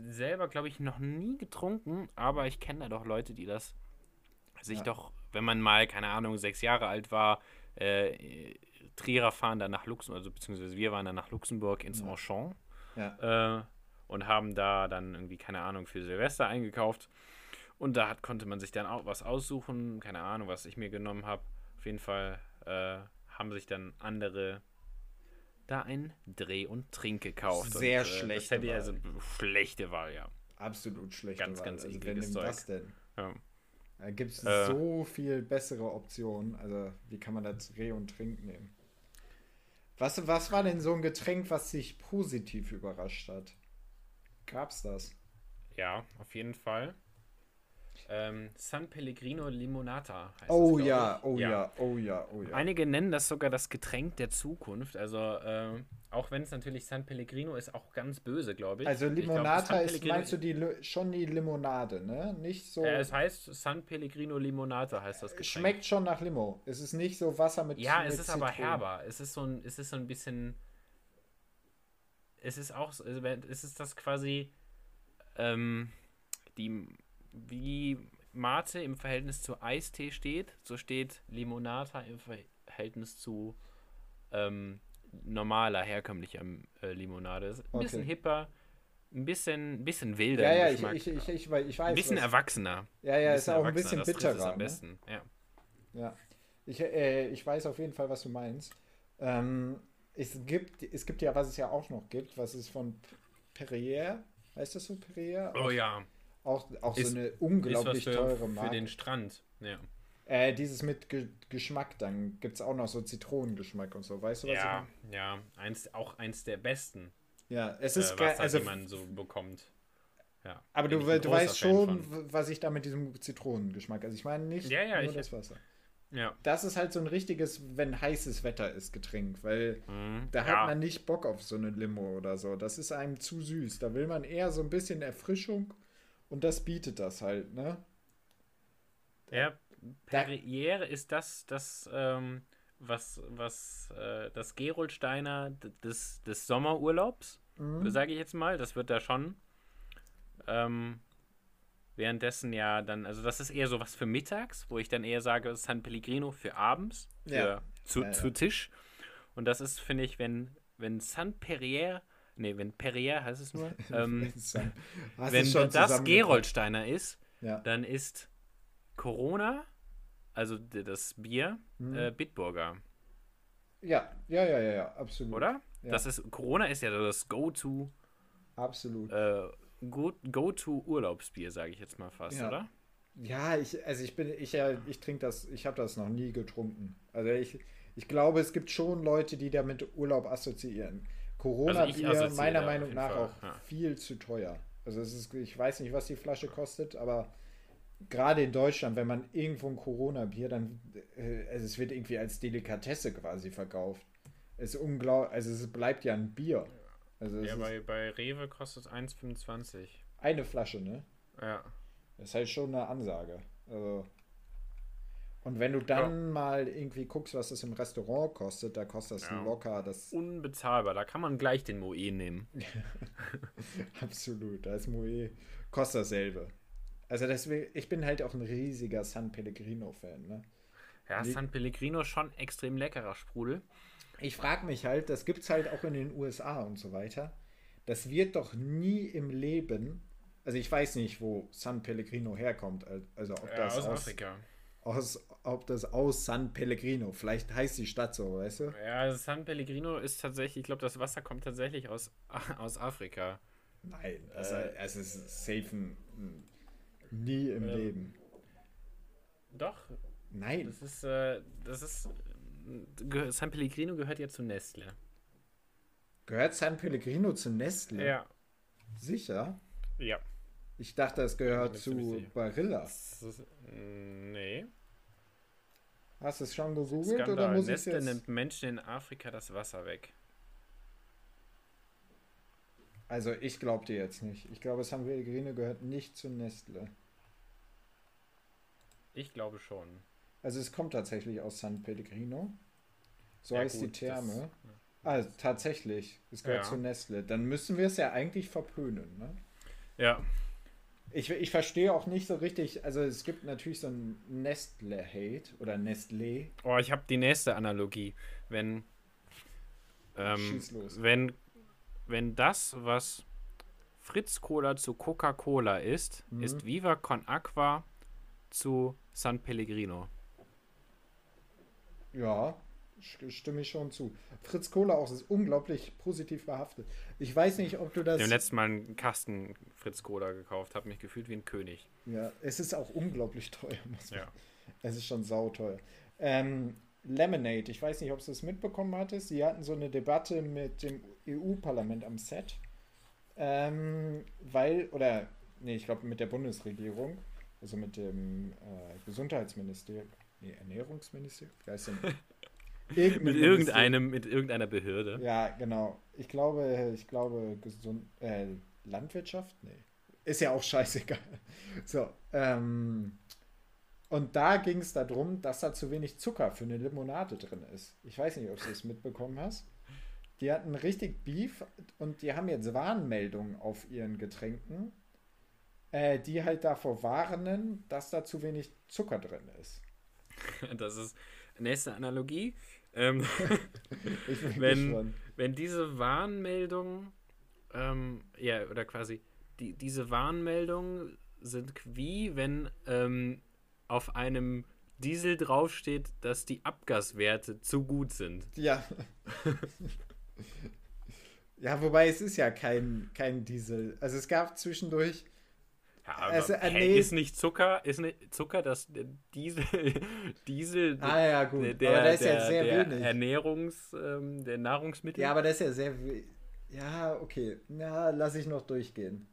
selber, glaube ich, noch nie getrunken, aber ich kenne da doch Leute, die das sich ja. doch, wenn man mal, keine Ahnung, sechs Jahre alt war, äh, Trierer fahren dann nach Luxemburg, also beziehungsweise wir waren dann nach Luxemburg ins ja. Enchant ja. Äh, und haben da dann irgendwie, keine Ahnung, für Silvester eingekauft. Und da hat, konnte man sich dann auch was aussuchen, keine Ahnung, was ich mir genommen habe. Auf jeden Fall äh, haben sich dann andere da ein Dreh- und Trink gekauft. Sehr und, äh, schlecht. Das hätte ich also schlechte Wahl, ja. Absolut schlechte ganz, Wahl. Ganz, ganz also, Zeug. Was denn? Ja. Da gibt es äh, so viel bessere Optionen. Also, wie kann man das Dreh- und Trink nehmen? Was, was war denn so ein Getränk, was dich positiv überrascht hat? Gab's das? Ja, auf jeden Fall. Ähm, San Pellegrino Limonata heißt Oh das, ja, oh ja. ja. oh ja, oh ja. Einige nennen das sogar das Getränk der Zukunft. Also, äh, auch wenn es natürlich San Pellegrino ist, auch ganz böse, glaube ich. Also Limonata glaub, ist, meinst du die, schon die Limonade, ne? Nicht so. Äh, es heißt San Pellegrino Limonata, heißt das Getränk. Schmeckt schon nach Limo. Es ist nicht so Wasser mit Ja, mit es ist Zitronen. aber herber. Es ist so ein, es ist so ein bisschen. Es ist auch, es ist das quasi ähm, die wie Mate im Verhältnis zu Eistee steht, so steht Limonata im Verhältnis zu ähm, normaler, herkömmlicher äh, Limonade. Ein okay. bisschen hipper, ein bisschen, bisschen wilder. Ja, ja, ich, ich, ich, ich, weiß. Ein bisschen was, erwachsener. Ja, ja, ist auch ein bisschen bitterer. am ne? besten, ja. Ja. Ich, äh, ich weiß auf jeden Fall, was du meinst. Ähm, es, gibt, es gibt ja, was es ja auch noch gibt, was ist von Perrier, heißt das so Perrier? Oh ja. Auch, auch ist, so eine unglaublich für, teure Marke. Für den Strand, ja. Äh, dieses mit Ge Geschmack, dann gibt es auch noch so Zitronengeschmack und so. Weißt du, was ja, ich Ja, eins, auch eins der besten. Ja, es ist äh, geil. Also, die man so bekommt. Ja, aber du, du weißt schon, von. was ich da mit diesem Zitronengeschmack. Also ich meine nicht ja, ja, nur das Wasser. Ja. Das ist halt so ein richtiges, wenn heißes Wetter ist, Getränk, weil mhm, da hat man nicht Bock auf so eine Limo oder so. Das ist einem zu süß. Da will man eher so ein bisschen Erfrischung und das bietet das halt, ne? Ja, Perrier ist das, das ähm, was, was äh, das Geroldsteiner des, des Sommerurlaubs, mhm. sage ich jetzt mal. Das wird da schon. Ähm, währenddessen ja dann, also das ist eher so was für mittags, wo ich dann eher sage, San Pellegrino für abends, für ja. Zu, ja, zu Tisch. Und das ist, finde ich, wenn, wenn San Perrier, nee, wenn Perrier heißt es nur, ähm, wenn das Geroldsteiner ist, dann ist Corona also das Bier, mhm. äh, Bitburger. Ja, ja, ja, ja, ja, absolut. Oder? Ja. Das ist, Corona ist ja das Go-To. Absolut. Äh, Go-To-Urlaubsbier, sage ich jetzt mal fast, ja. oder? Ja, ich, also ich bin, ich, ja, ich trinke das, ich habe das noch nie getrunken. Also ich, ich glaube, es gibt schon Leute, die damit Urlaub assoziieren. Corona-Bier also meiner Meinung nach Fall. auch ja. viel zu teuer. Also es ist, ich weiß nicht, was die Flasche kostet, aber gerade in Deutschland, wenn man irgendwo ein Corona-Bier, dann äh, also es wird irgendwie als Delikatesse quasi verkauft. Es ist unglaublich, also es bleibt ja ein Bier. Also ja, bei, bei Rewe kostet es 1,25. Eine Flasche, ne? Ja. Das ist halt schon eine Ansage. Also, und wenn du dann ja. mal irgendwie guckst, was das im Restaurant kostet, da kostet das ja. locker das. Unbezahlbar, da kann man gleich den Moe nehmen. Absolut, da ist Moe, kostet dasselbe. Also deswegen, ich bin halt auch ein riesiger San Pellegrino-Fan. Ne? Ja, San Pellegrino schon extrem leckerer Sprudel. Ich frage mich halt, das gibt es halt auch in den USA und so weiter. Das wird doch nie im Leben, also ich weiß nicht, wo San Pellegrino herkommt, also ob das aus, aus Afrika. Aus, ob das aus San Pellegrino, vielleicht heißt die Stadt so, weißt du? Ja, also San Pellegrino ist tatsächlich, ich glaube, das Wasser kommt tatsächlich aus, aus Afrika. Nein, das äh, es ist safe Nie im ähm, Leben. Doch. Nein. Das ist, äh, das ist. San Pellegrino gehört ja zu Nestle. Gehört San Pellegrino zu Nestle? Ja. Sicher? Ja. Ich dachte, es gehört zu Barilla. nee. Hast du es schon gegoogelt Skandal. oder muss Nestle ich nimmt Menschen in Afrika das Wasser weg. Also ich glaube dir jetzt nicht. Ich glaube, San Pellegrino gehört nicht zu Nestle. Ich glaube schon. Also es kommt tatsächlich aus San Pellegrino. So ja, heißt gut, die Therme. Das, ja. Also tatsächlich, es gehört ja. zu Nestle. Dann müssen wir es ja eigentlich verpönen, ne? Ja. Ich, ich verstehe auch nicht so richtig, also es gibt natürlich so ein Nestle-Hate oder Nestlé. Oh, ich habe die nächste Analogie. Wenn, ähm, wenn, wenn das, was Fritz Cola zu Coca-Cola ist, mhm. ist Viva Con Aqua zu San Pellegrino. Ja, stimme ich schon zu. Fritz Kohler auch ist unglaublich positiv behaftet. Ich weiß nicht, ob du das. Ich habe letzten Mal einen Kasten Fritz Kohler gekauft, habe mich gefühlt wie ein König. Ja, es ist auch unglaublich teuer, muss man. Ja. Es ist schon sauteuer. Ähm, Lemonade, ich weiß nicht, ob du es mitbekommen hattest. Sie hatten so eine Debatte mit dem EU-Parlament am Set. Ähm, weil, oder, nee, ich glaube mit der Bundesregierung, also mit dem äh, Gesundheitsministerium, nee, Ernährungsministerium, wie heißt denn? mit irgendeinem, mit irgendeiner Behörde. Ja, genau. Ich glaube, ich glaube, gesund, äh, Landwirtschaft? Nee. Ist ja auch scheißegal. So, ähm, und da ging es darum, dass da zu wenig Zucker für eine Limonade drin ist. Ich weiß nicht, ob du das mitbekommen hast. Die hatten richtig Beef und die haben jetzt Warnmeldungen auf ihren Getränken, äh, die halt davor warnen, dass da zu wenig Zucker drin ist. Das ist nächste Analogie. Ähm, wenn, wenn diese Warnmeldungen, ähm, ja, oder quasi, die, diese Warnmeldungen sind wie, wenn ähm, auf einem Diesel draufsteht, dass die Abgaswerte zu gut sind. Ja. ja, wobei es ist ja kein, kein Diesel. Also es gab zwischendurch ja, also, äh, nee. ist nicht Zucker, ist nicht Zucker, das Diesel, Diesel, ah, ja, gut. der, aber das ist der, ja sehr der wenig. Ernährungs, ähm, der Nahrungsmittel. Ja, aber das ist ja sehr, ja, okay, na, lass ich noch durchgehen.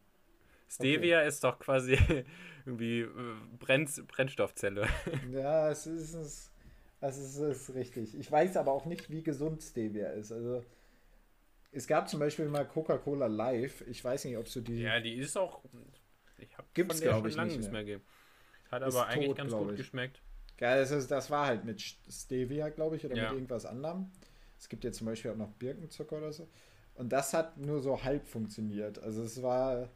Stevia okay. ist doch quasi irgendwie äh, Brenn Brennstoffzelle. Ja, es ist, es, ist, es ist richtig. Ich weiß aber auch nicht, wie gesund Stevia ist. Also, es gab zum Beispiel mal Coca-Cola Live. Ich weiß nicht, ob du die. Ja, die ist auch Gibt es, glaube ich, lange nicht mehr. mehr Hat aber eigentlich tot, ganz gut ich. geschmeckt. Ja, das, ist, das war halt mit Stevia, glaube ich, oder ja. mit irgendwas anderem. Es gibt ja zum Beispiel auch noch Birkenzucker oder so. Und das hat nur so halb funktioniert. Also es war,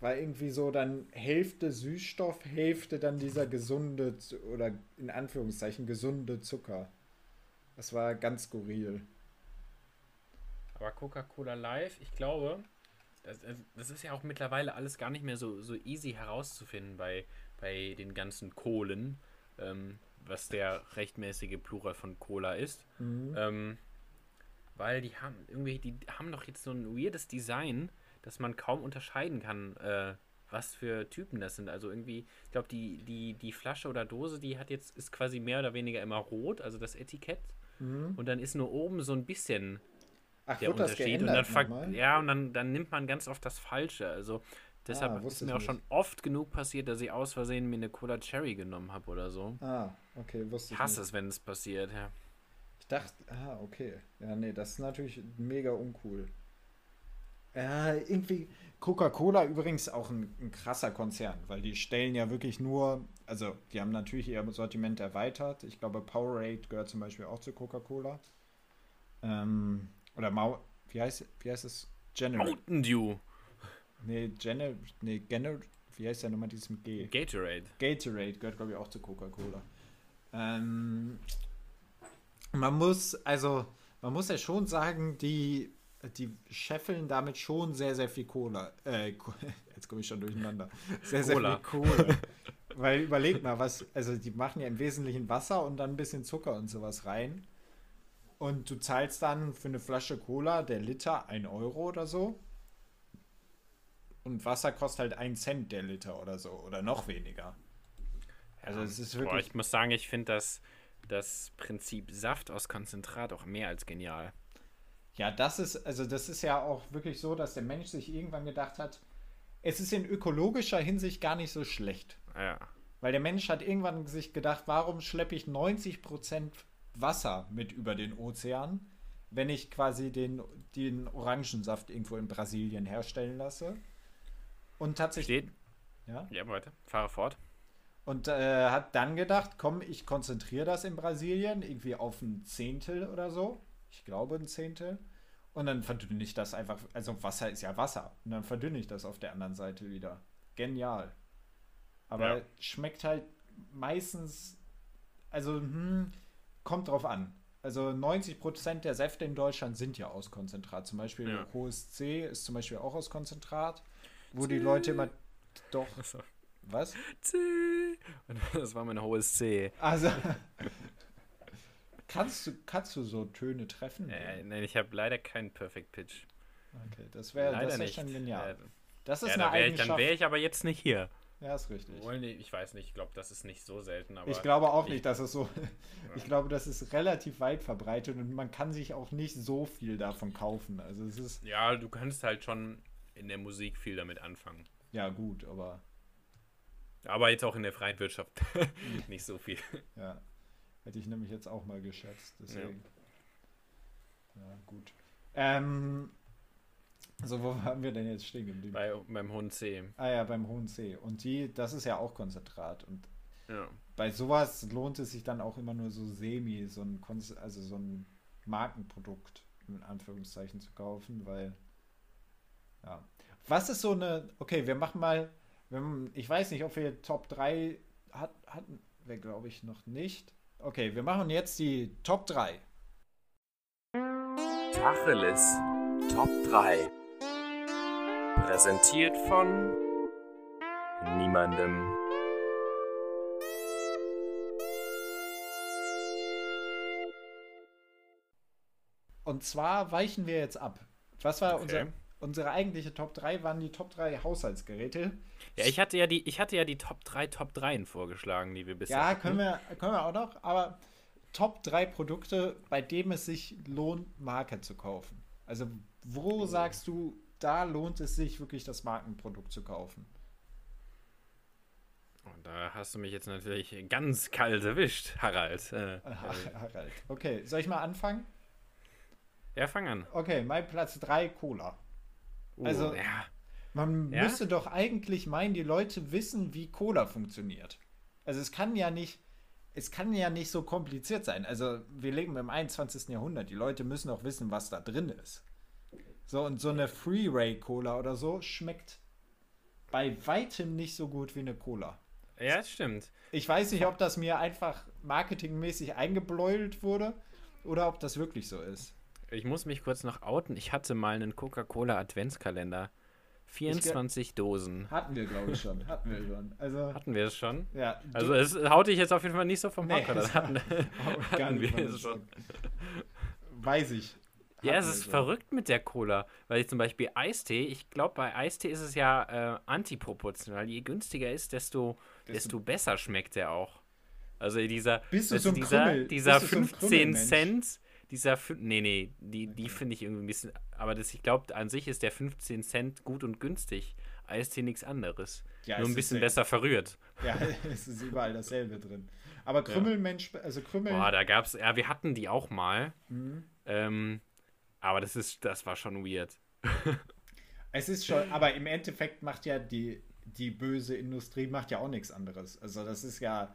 war irgendwie so dann Hälfte Süßstoff, Hälfte dann dieser gesunde oder in Anführungszeichen gesunde Zucker. Das war ganz skurril. Aber Coca-Cola Live, ich glaube, das, das, ist ja auch mittlerweile alles gar nicht mehr so, so easy herauszufinden bei, bei den ganzen Kohlen, ähm, was der rechtmäßige Plural von Cola ist. Mhm. Ähm, weil die haben irgendwie, die haben doch jetzt so ein weirdes Design, dass man kaum unterscheiden kann, äh, was für Typen das sind. Also irgendwie, ich glaube, die, die, die Flasche oder Dose, die hat jetzt, ist quasi mehr oder weniger immer rot, also das Etikett. Mhm. Und dann ist nur oben so ein bisschen Ach, der Unterschied. und dann ja, und dann, dann nimmt man ganz oft das Falsche. Also deshalb ah, ist mir auch nicht. schon oft genug passiert, dass ich aus Versehen mir eine Cola Cherry genommen habe oder so. Ah, okay, wusste ich. Hasse es, wenn es passiert, ja. Ich dachte, ah, okay. Ja, nee, das ist natürlich mega uncool. Ja, irgendwie Coca-Cola übrigens auch ein, ein, krasser Konzern, weil die stellen ja wirklich nur, also die haben natürlich ihr Sortiment erweitert. Ich glaube, Powerade gehört zum Beispiel auch zu Coca-Cola. Ähm, oder Mau, wie heißt, wie heißt es? General. Mountain Dew. Nee, General, nee, General, wie heißt der nochmal dieses mit G? Gatorade. Gatorade gehört, glaube ich, auch zu Coca-Cola. Ähm, man muss, also, man muss ja schon sagen, die, die scheffeln damit schon sehr, sehr viel Cola. Äh, jetzt komme ich schon durcheinander. Sehr, sehr Cola. viel Cola. Weil überleg mal, was, also die machen ja im Wesentlichen Wasser und dann ein bisschen Zucker und sowas rein. Und du zahlst dann für eine Flasche Cola, der Liter, 1 Euro oder so. Und Wasser kostet halt 1 Cent der Liter oder so. Oder noch weniger. Also es ist wirklich. Boah, ich muss sagen, ich finde das, das Prinzip Saft aus Konzentrat auch mehr als genial. Ja, das ist, also das ist ja auch wirklich so, dass der Mensch sich irgendwann gedacht hat, es ist in ökologischer Hinsicht gar nicht so schlecht. Ja. Weil der Mensch hat irgendwann sich gedacht, warum schleppe ich 90 Prozent Wasser mit über den Ozean, wenn ich quasi den, den Orangensaft irgendwo in Brasilien herstellen lasse. Und tatsächlich. Steht. Ja, ja weiter. Fahre fort. Und äh, hat dann gedacht, komm, ich konzentriere das in Brasilien irgendwie auf ein Zehntel oder so. Ich glaube ein Zehntel. Und dann verdünne ich das einfach. Also Wasser ist ja Wasser. Und dann verdünne ich das auf der anderen Seite wieder. Genial. Aber ja. schmeckt halt meistens. Also, hm, kommt drauf an. Also 90% der Säfte in Deutschland sind ja aus Konzentrat. Zum Beispiel ja. hohes C ist zum Beispiel auch aus Konzentrat, wo C. die Leute immer doch. So. Was? C. Das war mein hohes C. Also. kannst, du, kannst du so Töne treffen? Äh, nein, ich habe leider keinen Perfect Pitch. Okay, das wäre wär schon genial. Das ist ja, eine wär ich, Dann wäre ich aber jetzt nicht hier. Ja, ist richtig. Ich weiß nicht, ich glaube, das ist nicht so selten. ich glaube auch ich, nicht, dass es so. ich glaube, das ist relativ weit verbreitet und man kann sich auch nicht so viel davon kaufen. Also es ist. Ja, du kannst halt schon in der Musik viel damit anfangen. Ja, gut, aber. Aber jetzt auch in der freien Wirtschaft nicht so viel. Ja. Hätte ich nämlich jetzt auch mal geschätzt. Deswegen. Ja, ja gut. Ähm, also wo haben wir denn jetzt stehen geblieben? Bei, beim hohen C. Ah ja, beim hohen C. Und die, das ist ja auch Konzentrat. Und ja. bei sowas lohnt es sich dann auch immer nur so semi, so ein, Konz also so ein Markenprodukt in Anführungszeichen zu kaufen, weil ja. Was ist so eine, okay, wir machen mal, wir, ich weiß nicht, ob wir Top 3 hat, hatten, wir glaube ich noch nicht. Okay, wir machen jetzt die Top 3. Tacheles Top 3 Präsentiert von niemandem. Und zwar weichen wir jetzt ab. Was war okay. unser, unsere eigentliche Top 3? Waren die Top 3 Haushaltsgeräte? Ja, ich hatte ja die, ich hatte ja die Top 3 Top 3 vorgeschlagen, die wir bisher Ja, können wir, können wir auch noch, aber Top 3 Produkte, bei denen es sich lohnt, Marke zu kaufen. Also, wo oh. sagst du, da lohnt es sich wirklich, das Markenprodukt zu kaufen. Und da hast du mich jetzt natürlich ganz kalt erwischt, Harald. Äh, Harald. Okay, soll ich mal anfangen? Ja, fang an. Okay, mein Platz 3 Cola. Uh, also, ja. Man Ja? müsste doch eigentlich meinen, die Leute wissen, wie Cola funktioniert. Also es kann ja nicht, es kann ja nicht so kompliziert sein. Also wir leben im 21. Jahrhundert. Die Leute müssen auch wissen, was da drin ist. So, und so eine Free-Ray Cola oder so schmeckt bei weitem nicht so gut wie eine Cola. Ja, das stimmt. Ich weiß nicht, ob das mir einfach marketingmäßig eingebläult wurde oder ob das wirklich so ist. Ich muss mich kurz noch outen. Ich hatte mal einen Coca-Cola Adventskalender. 24 Dosen. Hatten wir, glaube ich, schon. Hatten wir schon. Also, Hatten wir es schon? ja. Also es haut dich jetzt auf jeden Fall nicht so vom Nee, Hocker. Es hatten, hatten wir es schon. Weiß ich. Ja, es ist schon. verrückt mit der Cola. Weil ich zum Beispiel Eistee, ich glaube, bei Eistee ist es ja äh, antiproportional. Je günstiger ist, desto, desto besser schmeckt der auch. Also dieser, Bist du weißt so dieser, Krümmel- dieser bist du so ein 15 Krümmelmensch? Cent, dieser, nee, nee, die, die finde ich irgendwie ein bisschen, aber das, ich glaube, an sich ist der 15 Cent gut und günstig. Eistee nichts anderes. Ja, Nur ein bisschen besser verrührt. Ja, es ist überall dasselbe drin. Aber Krümmelmensch, also Krümmel. Boah, da gab's, ja, wir hatten die auch mal. Mhm. Ähm, aber das ist, das war schon weird. Es ist schon, aber im Endeffekt macht ja die, die böse Industrie macht ja auch nichts anderes. Also das ist ja,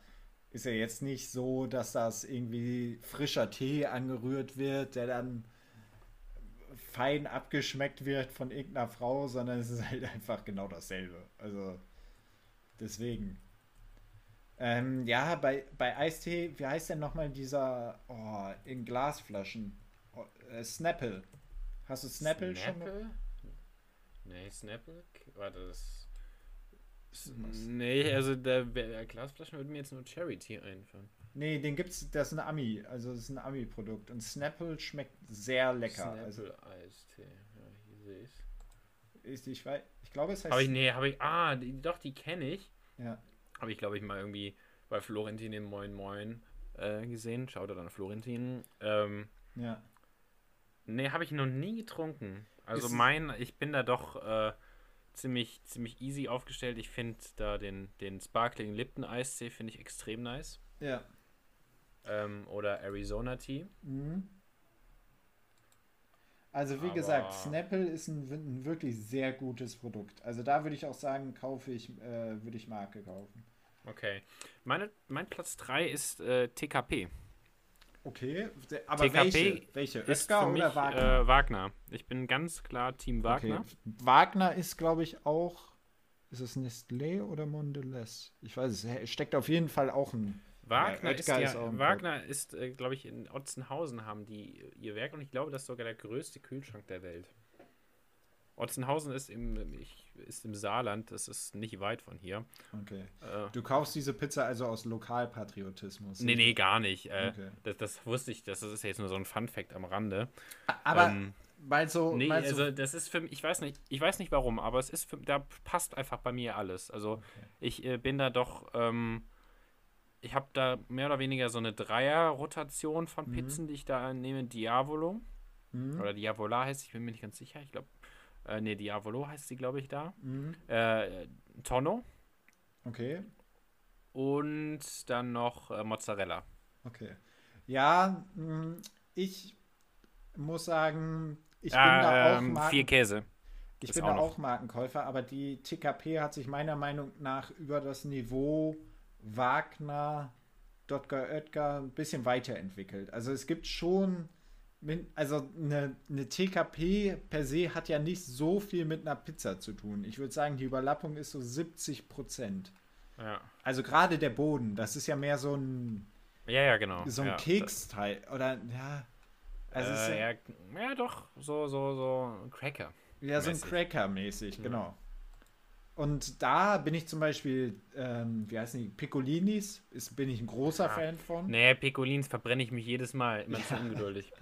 ist ja jetzt nicht so, dass das irgendwie frischer Tee angerührt wird, der dann fein abgeschmeckt wird von irgendeiner Frau, sondern es ist halt einfach genau dasselbe. Also deswegen. Ähm, ja, bei, bei Eistee, wie heißt denn nochmal dieser, oh, in Glasflaschen? Oh, äh, Snapple. Hast du Snapple, schon? mal- Snapple? Nee, Snapple? Warte, das. Nee, also der, der Glasflaschen würde mir jetzt nur Charity einfallen. Nee, den gibt's, das ist ein Ami, also das ist ein Ami-Produkt. Und Snapple schmeckt sehr lecker. Also Snapple Eistee. Ja, hier sehe ich's. ich, ich, weiß, ich glaube, es heißt. Habe ich, nee, habe ich, ah, die, doch, die kenne ich. ja. Habe ich, glaube ich, mal irgendwie bei Florentin im Moin Moin äh, gesehen. Schaut dann Florentin. Ähm, ja. Nee, habe ich noch nie getrunken. Also Ist mein, ich bin da doch äh, ziemlich, ziemlich easy aufgestellt. Ich finde da den, den Sparkling Lipton Eistee finde ich extrem nice. Ja. Ähm, oder Arizona Tea. Mhm. Also wie Aber- gesagt, Snapple ist ein, ein wirklich sehr gutes Produkt. Also da würde ich auch sagen, kaufe ich, äh, würde ich Marke kaufen. Okay. Meine, mein Platz 3 ist äh, TKP. Okay, aber TKP welche? Welche? Für mich oder Wagner? Äh, Wagner. Ich bin ganz klar Team Wagner. Okay. Wagner ist, glaube ich, auch. Ist es Nestlé oder Mondelez? Ich weiß es. Steckt auf jeden Fall auch ein. Wagner Ja, ist, ja, ist Wagner ist, äh, glaube ich, in Otzenhausen haben die ihr Werk und ich glaube, das ist sogar der größte Kühlschrank der Welt. Otzenhausen ist im, ich, ist im Saarland, das ist nicht weit von hier. Okay. Äh, Du kaufst diese Pizza also aus Lokalpatriotismus. nee, nee, gar nicht. Äh, Okay. das, das wusste ich, das ist jetzt nur so ein Fun-Fact am Rande. Aber ähm, weil so. Nee, weil so also das ist für mich, ich weiß nicht, ich weiß nicht warum, aber es ist für, da passt einfach bei mir alles. Also ich äh, bin da doch, ähm, ich habe da mehr oder weniger so eine Dreier-Rotation von Pizzen, die ich da nehme. Diavolo Mhm. oder Diavola heißt, ich bin mir nicht ganz sicher. Ich glaube, äh, nee, Diavolo heißt sie, glaube ich, da. Mhm. Äh, Tonno Okay. und dann noch äh, Mozzarella. Okay. Ja, mh, ich muss sagen, ich bin Ah, da auch ähm, Marken, vier Käse. ich ist bin auch da auch Markenkäufer, aber die TKP hat sich meiner Meinung nach über das Niveau Wagner, Dotger Oetker ein bisschen weiterentwickelt. Also es gibt schon, also eine, eine TKP per se hat ja nicht so viel mit einer Pizza zu tun. Ich würde sagen, die Überlappung ist so 70 Prozent. Ja. Also gerade der Boden, das ist ja mehr so ein, Ja, ja, genau. so ein ja, Keksteil. Oder ja. Also äh, ja, ja, ja, doch, so, so, so ein Cracker. ja, so ein mäßig. Cracker-mäßig, Ja. genau. Und da bin ich zum Beispiel, ähm, wie heißen die, Piccolinis, ist, bin ich ein großer Fan von. Nee, Pekolins verbrenne ich mich jedes Mal. Immer zu ungeduldig.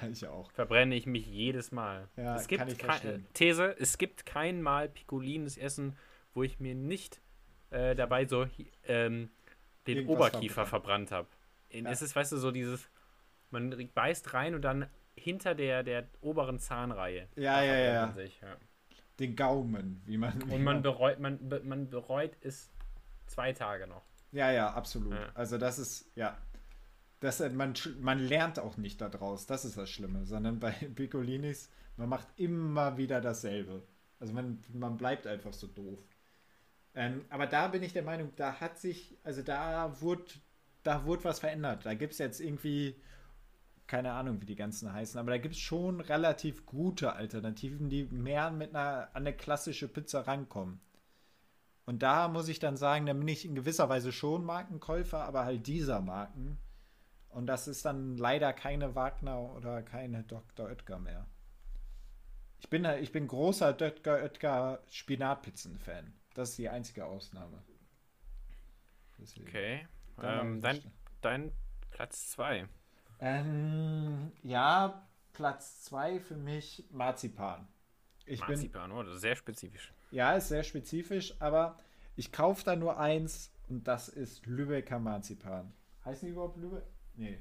Ja, ich auch. Verbrenne ich mich jedes Mal. Ja, es gibt kann. These, es gibt kein Mal Pikolines essen, wo ich mir nicht äh, dabei so ähm, den Irgendwas Oberkiefer verbrannt habe. Ja. Es ist, weißt du, so dieses, man beißt rein und dann hinter der, der oberen Zahnreihe. Ja, ja, ja. man Sich, ja. Den Gaumen, wie man. wie Und man bereut, man, man bereut es zwei Tage noch. Ja, ja, absolut. Ja. Also das ist, ja. Das, man, man lernt auch nicht daraus, das ist das Schlimme, sondern bei Piccolinis, man macht immer wieder dasselbe. Also man, man bleibt einfach so doof. Ähm, aber da bin ich der Meinung, da hat sich, also da wurde, da wurde was verändert. Da gibt es jetzt irgendwie, keine Ahnung, wie die ganzen heißen, aber da gibt es schon relativ gute Alternativen, die mehr mit einer, an eine klassische Pizza rankommen. Und da muss ich dann sagen, da bin ich in gewisser Weise schon Markenkäufer, aber halt dieser Marken. Und das ist dann leider keine Wagner oder keine Dr. Oetker mehr. Ich bin, ich bin großer Dr. Oetker Spinatpizzen-Fan. Das ist die einzige Ausnahme. Deswegen. Okay. Ähm, dein, dein Platz 2. Ähm, ja, Platz 2 für mich Marzipan. Ich Marzipan, bin, oh, ist sehr spezifisch. Ja, ist sehr spezifisch, aber ich kaufe da nur eins und das ist Lübecker Marzipan. Heißen die überhaupt Lübeck? Nee.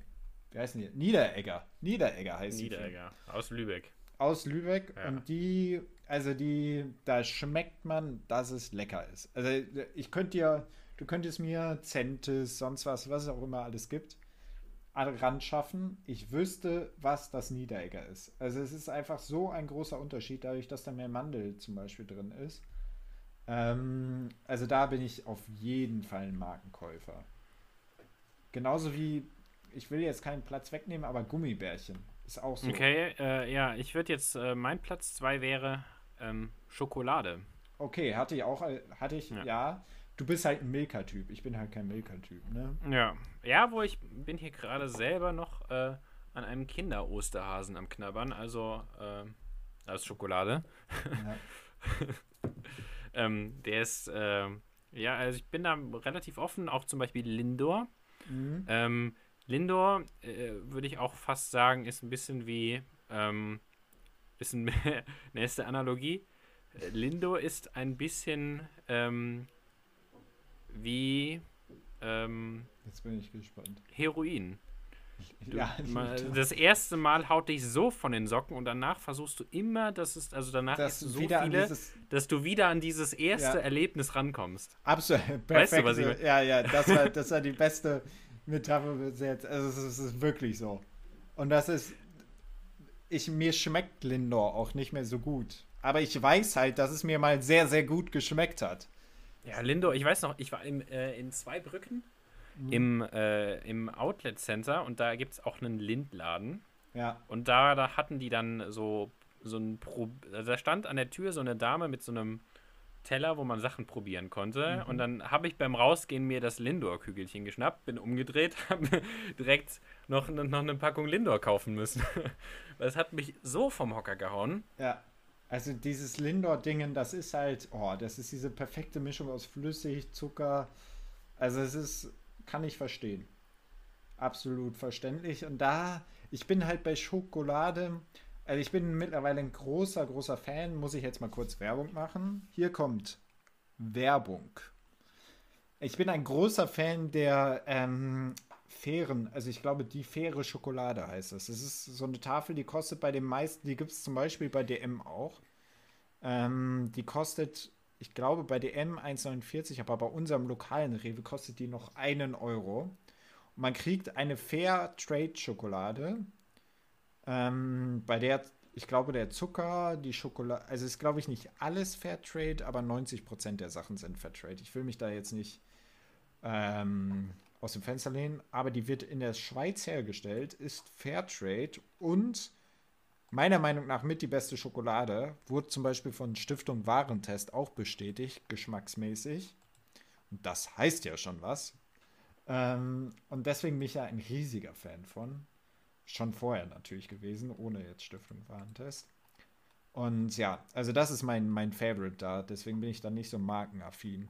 Wie heißen die? Niederegger. Niederegger heißt Niederegger. Aus Lübeck. Aus Lübeck. Ja. Und die, also die, da schmeckt man, dass es lecker ist. Also ich könnte dir, du könntest mir Zentes, sonst was, was es auch immer alles gibt, ran schaffen. Ich wüsste, was das Niederegger ist. Also es ist einfach so ein großer Unterschied, dadurch, dass da mehr Mandel zum Beispiel drin ist. Ähm, also da bin ich auf jeden Fall ein Markenkäufer. Genauso wie, ich will jetzt keinen Platz wegnehmen, aber Gummibärchen ist auch so. Okay, äh, ja, ich würde jetzt, äh, mein Platz 2 wäre ähm, Schokolade. Okay, hatte ich auch, äh, hatte ich, ja. ja. Du bist halt ein Milka-Typ. Ich bin halt kein Milka-Typ, ne? Ja. Ja, wo ich bin hier gerade selber noch äh, an einem Kinder-Osterhasen am Knabbern, also äh, als Schokolade. Ja. ähm, der ist, äh, ja, also ich bin da relativ offen, auch zum Beispiel Lindor. Mhm. Ähm, Lindor, äh, würde ich auch fast sagen, ist ein bisschen wie, ähm, ist eine nächste Analogie. Lindor ist ein bisschen ähm, wie ähm, Jetzt bin ich gespannt. Heroin. Du, ja, mal, das erste Mal haut dich so von den Socken und danach versuchst du immer, dass es, also danach dass du so viele, dieses, dass du wieder an dieses erste ja. Erlebnis rankommst. Absolut, perfekt. Weißt du, was ich meine? Ja, ja, das war, das war die beste Metapher bis jetzt. Also es ist, es ist wirklich so. Und das ist, ich, mir schmeckt Lindor auch nicht mehr so gut. Aber ich weiß halt, dass es mir mal sehr, sehr gut geschmeckt hat. Ja, Lindor, ich weiß noch, ich war im, äh, in Zweibrücken mhm. im, äh, im Outlet Center und da gibt es auch einen Lindladen. Ja. Und da, da hatten die dann so, so ein Pro also da stand an der Tür so eine Dame mit so einem Teller, wo man Sachen probieren konnte. Mhm. Und dann habe ich beim Rausgehen mir das Lindor-Kügelchen geschnappt, bin umgedreht, habe direkt noch, noch eine Packung Lindor kaufen müssen. das hat mich so vom Hocker gehauen. Ja. Also dieses Lindor-Dingen, das ist halt, oh, das ist diese perfekte Mischung aus Flüssig, Zucker. Also es ist, kann ich verstehen. Absolut verständlich. Und da, ich bin halt bei Schokolade, also ich bin mittlerweile ein großer, großer Fan, muss ich jetzt mal kurz Werbung machen. Hier kommt Werbung. Ich bin ein großer Fan der ähm, fairen, also ich glaube, die faire Schokolade heißt es. Es ist so eine Tafel, die kostet bei den meisten, die gibt es zum Beispiel bei DM auch. Ähm, die kostet, ich glaube, bei DM 1,49, aber bei unserem lokalen Rewe kostet die noch einen Euro. Und man kriegt eine Fair Trade Schokolade, ähm, bei der, ich glaube, der Zucker, die Schokolade, also ist, glaube ich, nicht alles Fair Trade, aber 90% der Sachen sind Fair Trade. Ich will mich da jetzt nicht ähm, aus dem Fenster lehnen, aber die wird in der Schweiz hergestellt, ist Fairtrade und meiner Meinung nach mit die beste Schokolade. Wurde zum Beispiel von Stiftung Warentest auch bestätigt, geschmacksmäßig. Und das heißt ja schon was. Ähm, und deswegen bin ich ja ein riesiger Fan von. Schon vorher natürlich gewesen, ohne jetzt Stiftung Warentest. Und ja, also das ist mein, mein Favorite da. Deswegen bin ich dann nicht so markenaffin.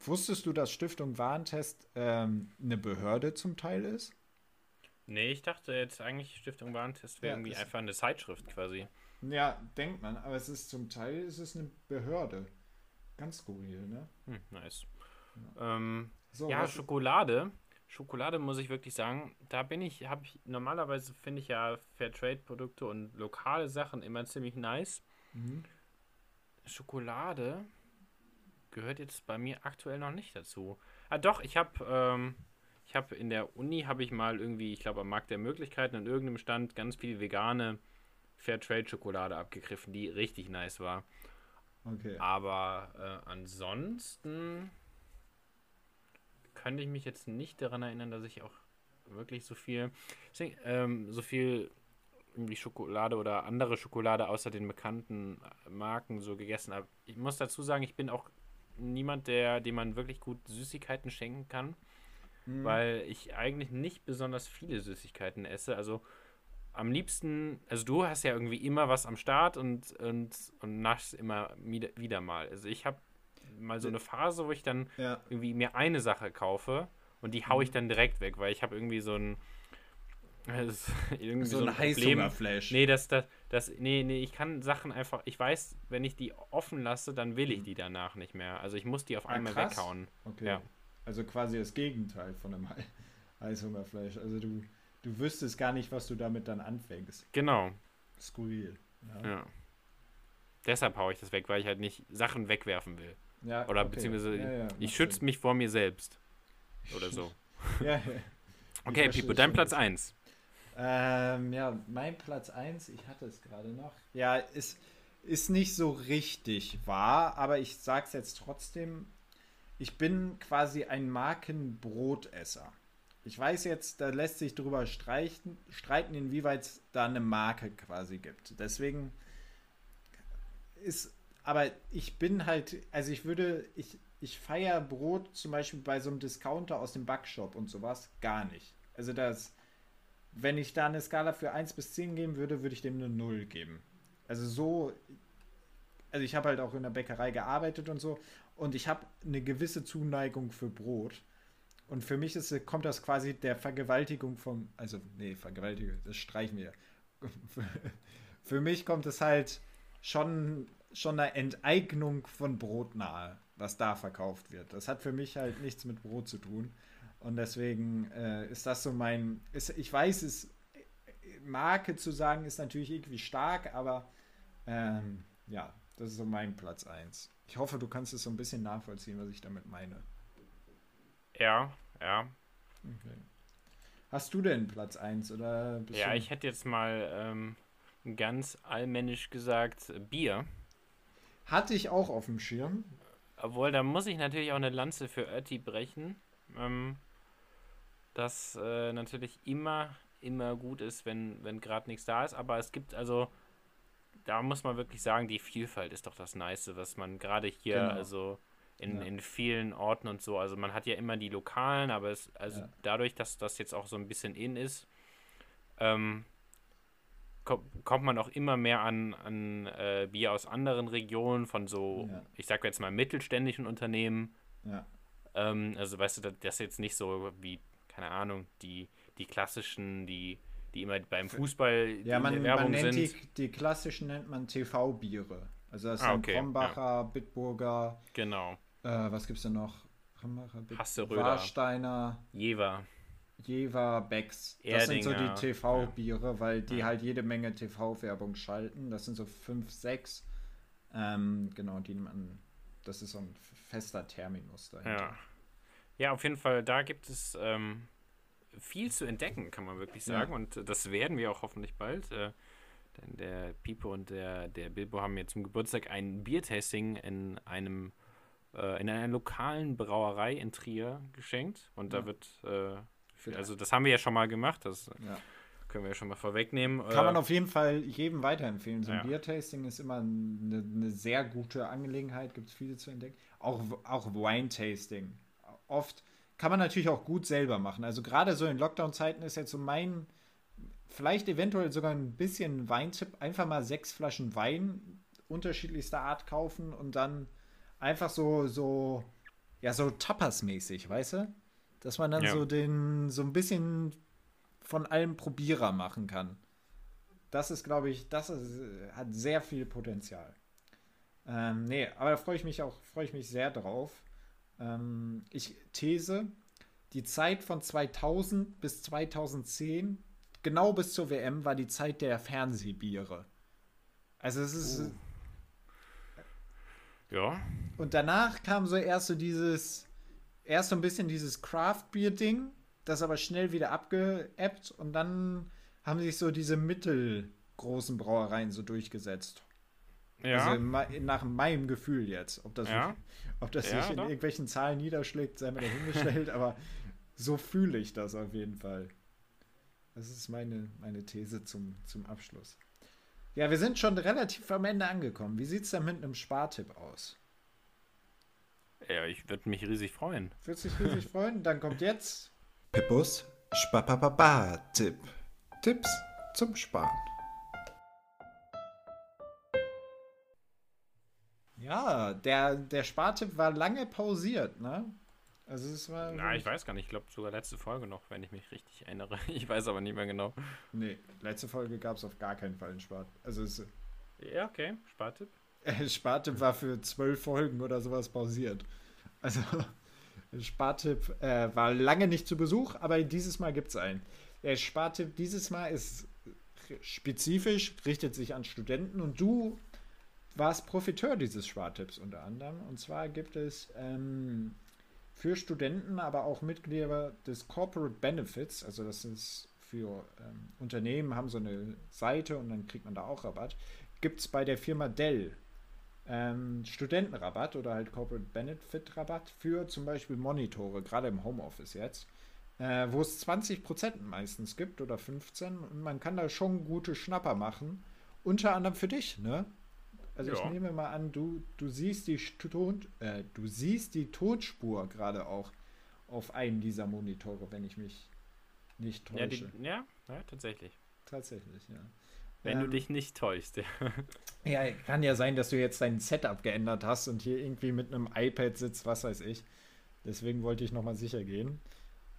Wusstest du, dass Stiftung Warentest ähm, eine Behörde zum Teil ist? Nee, ich dachte jetzt eigentlich, Stiftung Warentest wäre ja, irgendwie einfach eine Zeitschrift quasi. Ja, denkt man, aber es ist zum Teil ist es eine Behörde. Ganz skurril, ne? Hm, nice. Ja, ähm, so, ja Schokolade. Schokolade muss ich wirklich sagen, da bin ich, habe ich, normalerweise finde ich ja Fairtrade-Produkte und lokale Sachen immer ziemlich nice. Mhm. Schokolade gehört jetzt bei mir aktuell noch nicht dazu. Ah, doch, ich habe ähm, ich habe in der Uni habe ich mal irgendwie, ich glaube am Markt der Möglichkeiten an irgendeinem Stand ganz viel vegane Fairtrade Schokolade abgegriffen, die richtig nice war. Okay. Aber äh, ansonsten könnte ich mich jetzt nicht daran erinnern, dass ich auch wirklich so viel, ähm, so viel irgendwie Schokolade oder andere Schokolade außer den bekannten Marken so gegessen habe. Ich muss dazu sagen, ich bin auch niemand, der, dem man wirklich gut Süßigkeiten schenken kann, Hm. weil ich eigentlich nicht besonders viele Süßigkeiten esse. Also am liebsten, also du hast ja irgendwie immer was am Start und, und, und naschst immer wieder, wieder mal. Also ich habe mal so eine Phase, wo ich dann Ja. irgendwie mir eine Sache kaufe und die hau ich Mhm. dann direkt weg, weil ich habe irgendwie so ein irgendwie So, so, ein ein. Heißhungerflash. Nee, das, das, das, nee, nee, ich kann Sachen einfach, ich weiß, wenn ich die offen lasse, dann will ich die danach nicht mehr. Also ich muss die auf Mhm. Ah, einmal krass. weghauen. Okay. Ja. Also quasi das Gegenteil von einem Hei- Heißhungerflash. Also du, du wüsstest gar nicht, was du damit dann anfängst. Genau, Skurril. Ja. ja. Deshalb haue ich das weg, weil ich halt nicht Sachen wegwerfen will. Ja, Oder okay. beziehungsweise Ja, ja, ich schütze mich vor mir selbst. Oder so. Ja, ja. Okay, Pipo, dein. Platz 1. Ähm, ja, mein Platz 1, ich hatte es gerade noch. Ja, ist, ist nicht so richtig wahr, aber ich sag's jetzt trotzdem. Ich bin quasi ein Markenbrotesser. Ich weiß jetzt, da lässt sich drüber streichen, streiten, inwieweit es da eine Marke quasi gibt. Deswegen ist, aber ich bin halt, also ich würde, ich, ich feiere Brot zum Beispiel bei so einem Discounter aus dem Backshop und sowas gar nicht. Also das, wenn ich da eine Skala für 1 bis 10 geben würde, würde ich dem eine 0 geben. Also so, also ich habe halt auch in der Bäckerei gearbeitet und so und ich habe eine gewisse Zuneigung für Brot. Und für mich ist, kommt das quasi der Vergewaltigung vom, also nee, Vergewaltigung, das streichen wir. für mich kommt es halt schon, schon eine Enteignung von Brot nahe, was da verkauft wird. Das hat für mich halt nichts mit Brot zu tun. Und deswegen äh, ist das so mein. Ist, ich weiß, es Marke zu sagen ist natürlich irgendwie stark, aber ähm, ja, das ist so mein Platz 1. Ich hoffe, du kannst es so ein bisschen nachvollziehen, was ich damit meine. Ja, ja. Okay. Hast du denn Platz 1 oder Ja, ich hätte jetzt mal ähm, ganz allmännisch gesagt Bier. Hatte ich auch auf dem Schirm. Obwohl, da muss ich natürlich auch eine Lanze für Ötti brechen. Ähm, das äh, natürlich immer, immer gut ist, wenn, wenn gerade nichts da ist. Aber es gibt also, da muss man wirklich sagen, die Vielfalt ist doch das Nice, was man gerade hier, Genau. also in, Ja. in vielen Orten und so, also man hat ja immer die Lokalen, aber es, also Ja. dadurch, dass das jetzt auch so ein bisschen in ist, ähm, kommt, man auch immer mehr an, an äh, Bier aus anderen Regionen, von so, Ja. ich sag jetzt mal, mittelständischen Unternehmen. Ja. Ähm, also weißt du, das, ist jetzt nicht so wie, keine Ahnung, die, die klassischen, die, die immer beim Fußball Ja, in man, der man Werbung nennt sind. die, die klassischen nennt man TV-Biere. Also das Ah, sind okay, Krombacher, Bitburger, Genau. äh, was gibt's denn noch? Krombacher, Bit Hasseröder. Warsteiner, Jever. Jever, Becks. Das sind so die TV-Biere, weil die Ja. halt jede Menge TV-Werbung schalten. Das sind so fünf, sechs. Ähm, genau, die man. Das ist so ein fester Terminus dahinter. Ja. Ja, auf jeden Fall, da gibt es ähm, viel zu entdecken, kann man wirklich Ja. sagen. Und äh, das werden wir auch hoffentlich bald. Äh, denn der Pipo und der, der Bilbo haben mir zum Geburtstag ein Biertasting in einem äh, in einer lokalen Brauerei in Trier geschenkt. Und da Ja. wird äh, also das haben wir ja schon mal gemacht, das Ja. können wir ja schon mal vorwegnehmen. Kann man Äh, auf jeden Fall jedem weiterempfehlen. So ein Ja. Biertasting ist immer eine, eine sehr gute Angelegenheit, gibt es viele zu entdecken. Auch, auch Wine-Tasting. Oft kann man natürlich auch gut selber machen. Also gerade so in Lockdown-Zeiten ist jetzt so mein, vielleicht eventuell sogar ein bisschen Weintipp, einfach mal sechs Flaschen Wein unterschiedlichster Art kaufen und dann einfach so, so, ja, so Tapas-mäßig, weißt du? Dass man dann Ja. so den, so ein bisschen von allem Probierer machen kann. Das ist, glaube ich, das ist, hat sehr viel Potenzial. Ähm, nee, aber da freue ich mich auch, freue ich mich sehr drauf. Ähm, ich these, die Zeit von 2000 bis 2010, genau bis zur WM, war die Zeit der Fernsehbiere. Also es ist, Uh. ja, und danach kam so erst so dieses, erst so ein bisschen dieses Craft-Bier-Ding, das aber schnell wieder abgeebbt und dann haben sich so diese mittelgroßen Brauereien so durchgesetzt. Ja. Also nach meinem Gefühl jetzt. Ob das, ja. ob das ja, sich in doch. irgendwelchen Zahlen niederschlägt, sei mir dahingestellt, aber so fühle ich das auf jeden Fall. Das ist meine, meine These zum, zum Abschluss. Ja, wir sind schon relativ am Ende angekommen. Wie sieht es denn mit einem Spartipp aus? Ja, ich würde mich riesig freuen. Würdest dich riesig freuen? Dann kommt jetzt Pippus Spapapapa-Tipp. Tipps zum Sparen. Ja, der, der Spartipp war lange pausiert, ne? Also es war. Na, ich weiß gar nicht. Ich glaube sogar letzte Folge noch, wenn ich mich richtig erinnere. Ich weiß aber nicht mehr genau. Nee, letzte Folge gab es auf gar keinen Fall einen Spart. Also es, Ja, okay. Spartipp. Spartipp war für zwölf Folgen oder sowas pausiert. Also Spartipp äh, war lange nicht zu Besuch, aber dieses Mal gibt es einen. Der Spartipp dieses Mal ist spezifisch, richtet sich an Studenten und du warst Profiteur dieses Spartipps unter anderem. Und zwar gibt es ähm, für Studenten, aber auch Mitglieder des Corporate Benefits, also das ist für ähm, Unternehmen, haben so eine Seite und dann kriegt man da auch Rabatt, gibt es bei der Firma Dell ähm, Studentenrabatt oder halt Corporate Benefit Rabatt für zum Beispiel Monitore, gerade im Homeoffice jetzt, äh, wo es 20% meistens gibt oder 15 und man kann da schon gute Schnapper machen. Unter anderem für dich, ne? Also ja. ich nehme mal an, du, du siehst die Ton, äh, du siehst die Tonspur gerade auch auf einem dieser Monitore, wenn ich mich nicht täusche. Ja, die, ja, ja tatsächlich. Tatsächlich, ja. Wenn ähm, du dich nicht täuschst, ja. Ja, kann ja sein, dass du jetzt dein Setup geändert hast und hier irgendwie mit einem iPad sitzt, was weiß ich. Deswegen wollte ich nochmal sicher gehen.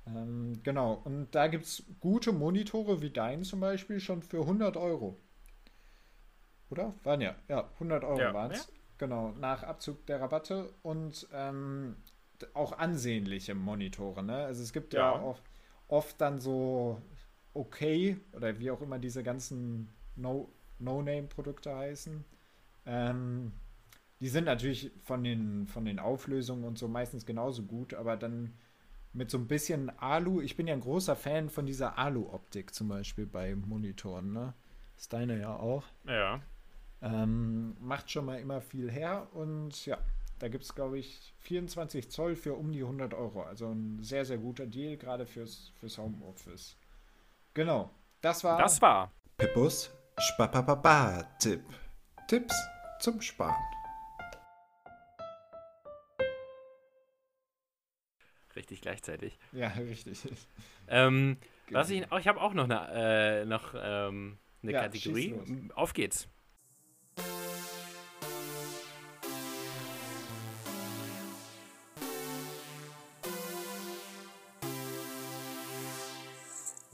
Ähm, genau, und da gibt es gute Monitore wie deinen zum Beispiel schon für 100 Euro. Oder? Waren ja, ja, 100 Euro ja. waren es. Ja? Genau, nach Abzug der Rabatte und ähm, auch ansehnliche Monitore. Ne? Also es gibt ja, ja auch oft dann so okay oder wie auch immer diese ganzen No-Name-Produkte no heißen. Ähm, die sind natürlich von den, von den Auflösungen und so meistens genauso gut, aber dann mit so ein bisschen Alu. Ich bin ja ein großer Fan von dieser Alu-Optik zum Beispiel bei Monitoren, ne? Ist deine ja auch. Ja. Ähm, macht schon mal immer viel her und ja, da gibt es, glaube ich, 24 Zoll für um die 100 Euro. Also ein sehr, sehr guter Deal, gerade fürs, fürs Homeoffice. Genau, das war. Das war. Pippus Spapapapa-Tipp. Tipps zum Sparen. Richtig gleichzeitig. Ja, richtig. Ähm, was ich, ich habe auch noch eine, äh, noch, ähm, eine ja, Kategorie. Auf geht's.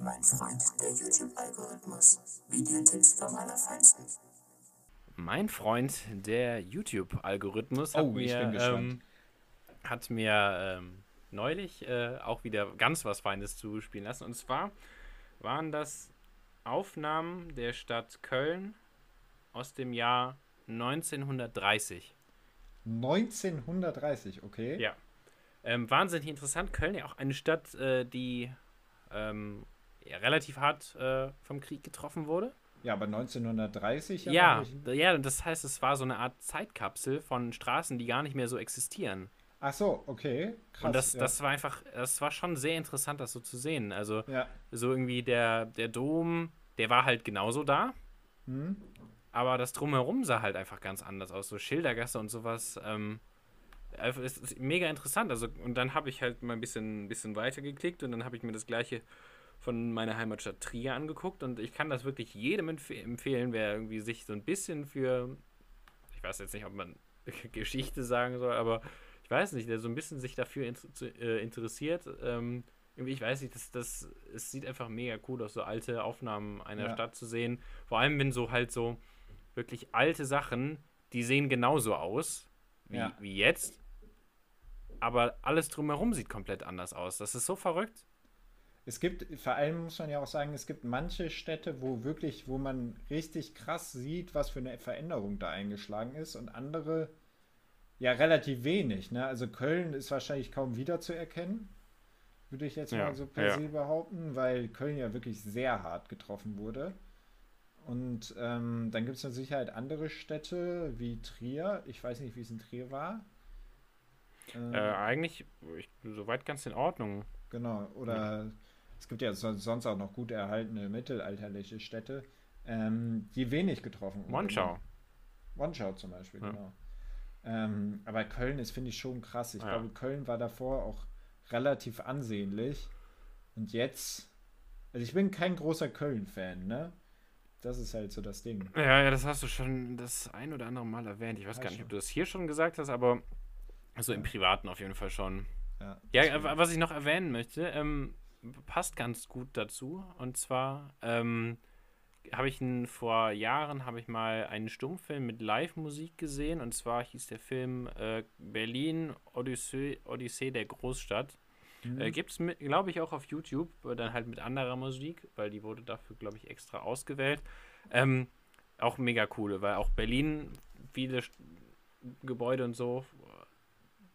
Mein Freund, der YouTube-Algorithmus. Videotipps vom Allerfeinsten. Mein Freund, der YouTube-Algorithmus, hat, oh, mir, ähm, hat mir ähm, neulich äh, auch wieder ganz was Feines zuspielen lassen. Und zwar waren das Aufnahmen der Stadt Köln aus dem Jahr 1930. 1930, okay. Ja. Ähm, wahnsinnig interessant. Köln ja auch eine Stadt, äh, die ähm, relativ hart äh, vom Krieg getroffen wurde. Ja, aber 1930 ja. Ja, ja, das heißt, es war so eine Art Zeitkapsel von Straßen, die gar nicht mehr so existieren. Ach so, okay. Krass, und das, ja. das war einfach, das war schon sehr interessant, das so zu sehen. Also, ja. so irgendwie der, der Dom, der war halt genauso da. Mhm. Aber das Drumherum sah halt einfach ganz anders aus. So Schildergasse und sowas. Ähm, es ist mega interessant. Also, und dann habe ich halt mal ein bisschen, ein bisschen weiter geklickt und dann habe ich mir das gleiche von meiner Heimatstadt Trier angeguckt und ich kann das wirklich jedem empf empfehlen, wer irgendwie sich so ein bisschen für, ich weiß jetzt nicht, ob man Geschichte sagen soll, aber ich weiß nicht, der so ein bisschen sich dafür inter äh, interessiert. Ähm, irgendwie, ich weiß nicht, das, das, es sieht einfach mega cool aus, so alte Aufnahmen einer ja. Stadt zu sehen. Vor allem, wenn so halt so wirklich alte Sachen, die sehen genauso aus wie, ja. wie jetzt, aber alles drumherum sieht komplett anders aus. Das ist so verrückt es gibt, vor allem muss man ja auch sagen, es gibt manche Städte, wo wirklich, wo man richtig krass sieht, was für eine Veränderung da eingeschlagen ist und andere ja relativ wenig. Ne? Also Köln ist wahrscheinlich kaum wiederzuerkennen, würde ich jetzt ja, mal so per ja. se behaupten, weil Köln ja wirklich sehr hart getroffen wurde. Und ähm, dann gibt es mit Sicherheit andere Städte wie Trier. Ich weiß nicht, wie es in Trier war. Äh, eigentlich, ich, soweit ganz in Ordnung. Genau, oder es gibt ja so- sonst auch noch gut erhaltene mittelalterliche Städte, ähm, die wenig getroffen wurden. Monschau. Monschau zum Beispiel, Ja. genau. Ähm, aber Köln ist, finde ich, schon krass. Ich Ja. glaube, Köln war davor auch relativ ansehnlich. Und jetzt, also ich bin kein großer Köln-Fan, ne? Das ist halt so das Ding. Ja, ja, das hast du schon das ein oder andere Mal erwähnt. Ich weiß Ja, gar nicht, schon. ob du das hier schon gesagt hast, aber so im Privaten auf jeden Fall schon. Ja, Ja, was ich noch erwähnen möchte, ähm, passt ganz gut dazu. Und zwar ähm, habe ich einen, vor Jahren habe ich mal einen Stummfilm mit Live-Musik gesehen. Und zwar hieß der Film äh, Berlin Odyssee, Odyssee der Großstadt. Mhm. Äh, Gibt es, glaube ich, auch auf YouTube, äh, dann halt mit anderer Musik, weil die wurde dafür, glaube ich, extra ausgewählt. Ähm, auch mega cool, weil auch Berlin, viele St- Gebäude und so,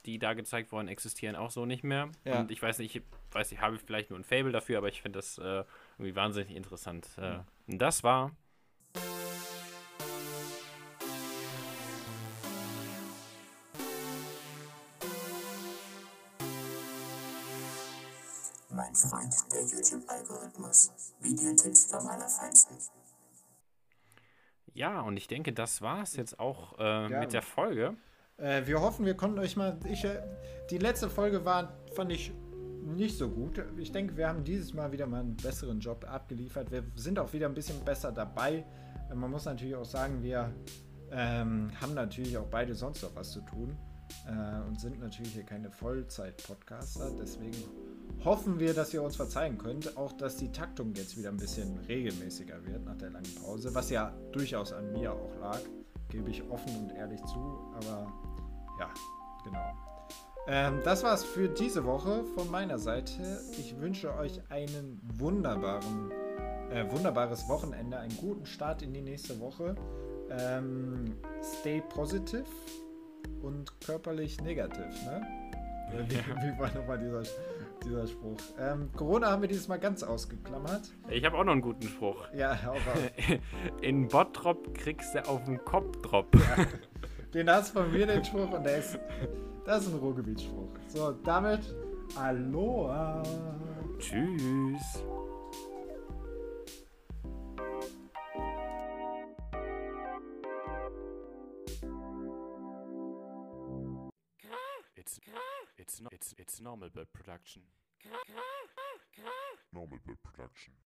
die da gezeigt worden, existieren auch so nicht mehr. Ja. Und ich weiß nicht, ich weiß nicht, habe ich vielleicht nur ein Fable dafür, aber ich finde das äh, irgendwie wahnsinnig interessant. Äh, und das war Mein Freund, der YouTube-Algorithmus. Videotipps vom Allerfeinsten. ja, und ich denke, das war es jetzt auch äh, mit der Folge. Äh, wir hoffen, wir konnten euch mal. Ich, äh, die letzte Folge war, fand ich nicht so gut. Ich denke, wir haben dieses Mal wieder mal einen besseren Job abgeliefert. Wir sind auch wieder ein bisschen besser dabei. Äh, Man muss natürlich auch sagen, wir ähm, haben natürlich auch beide sonst noch was zu tun äh, und sind natürlich hier keine Vollzeit-Podcaster. Deswegen hoffen wir, dass ihr uns verzeihen könnt. Auch, dass die Taktung jetzt wieder ein bisschen regelmäßiger wird nach der langen Pause, was ja durchaus an mir auch lag. Gebe ich offen und ehrlich zu. Aber ja, genau. Ähm, das war's für diese Woche von meiner Seite. Ich wünsche euch einen wunderbaren, äh, wunderbares Wochenende, einen guten Start in die nächste Woche. Ähm, stay positive und körperlich negativ, ne? Wie, wie war nochmal dieser, dieser Spruch? Ähm, Corona haben wir dieses Mal ganz ausgeklammert. Ich habe auch noch einen guten Spruch. Ja, hau raus. In Bottrop kriegst du auf den Kopf Drop. Den hast von mir den Spruch und der ist, das ist ein Ruhrgebietsspruch. So, damit Aloha. Tschüss. It's it's no, it's it's normal bird production. Normal Bird Production.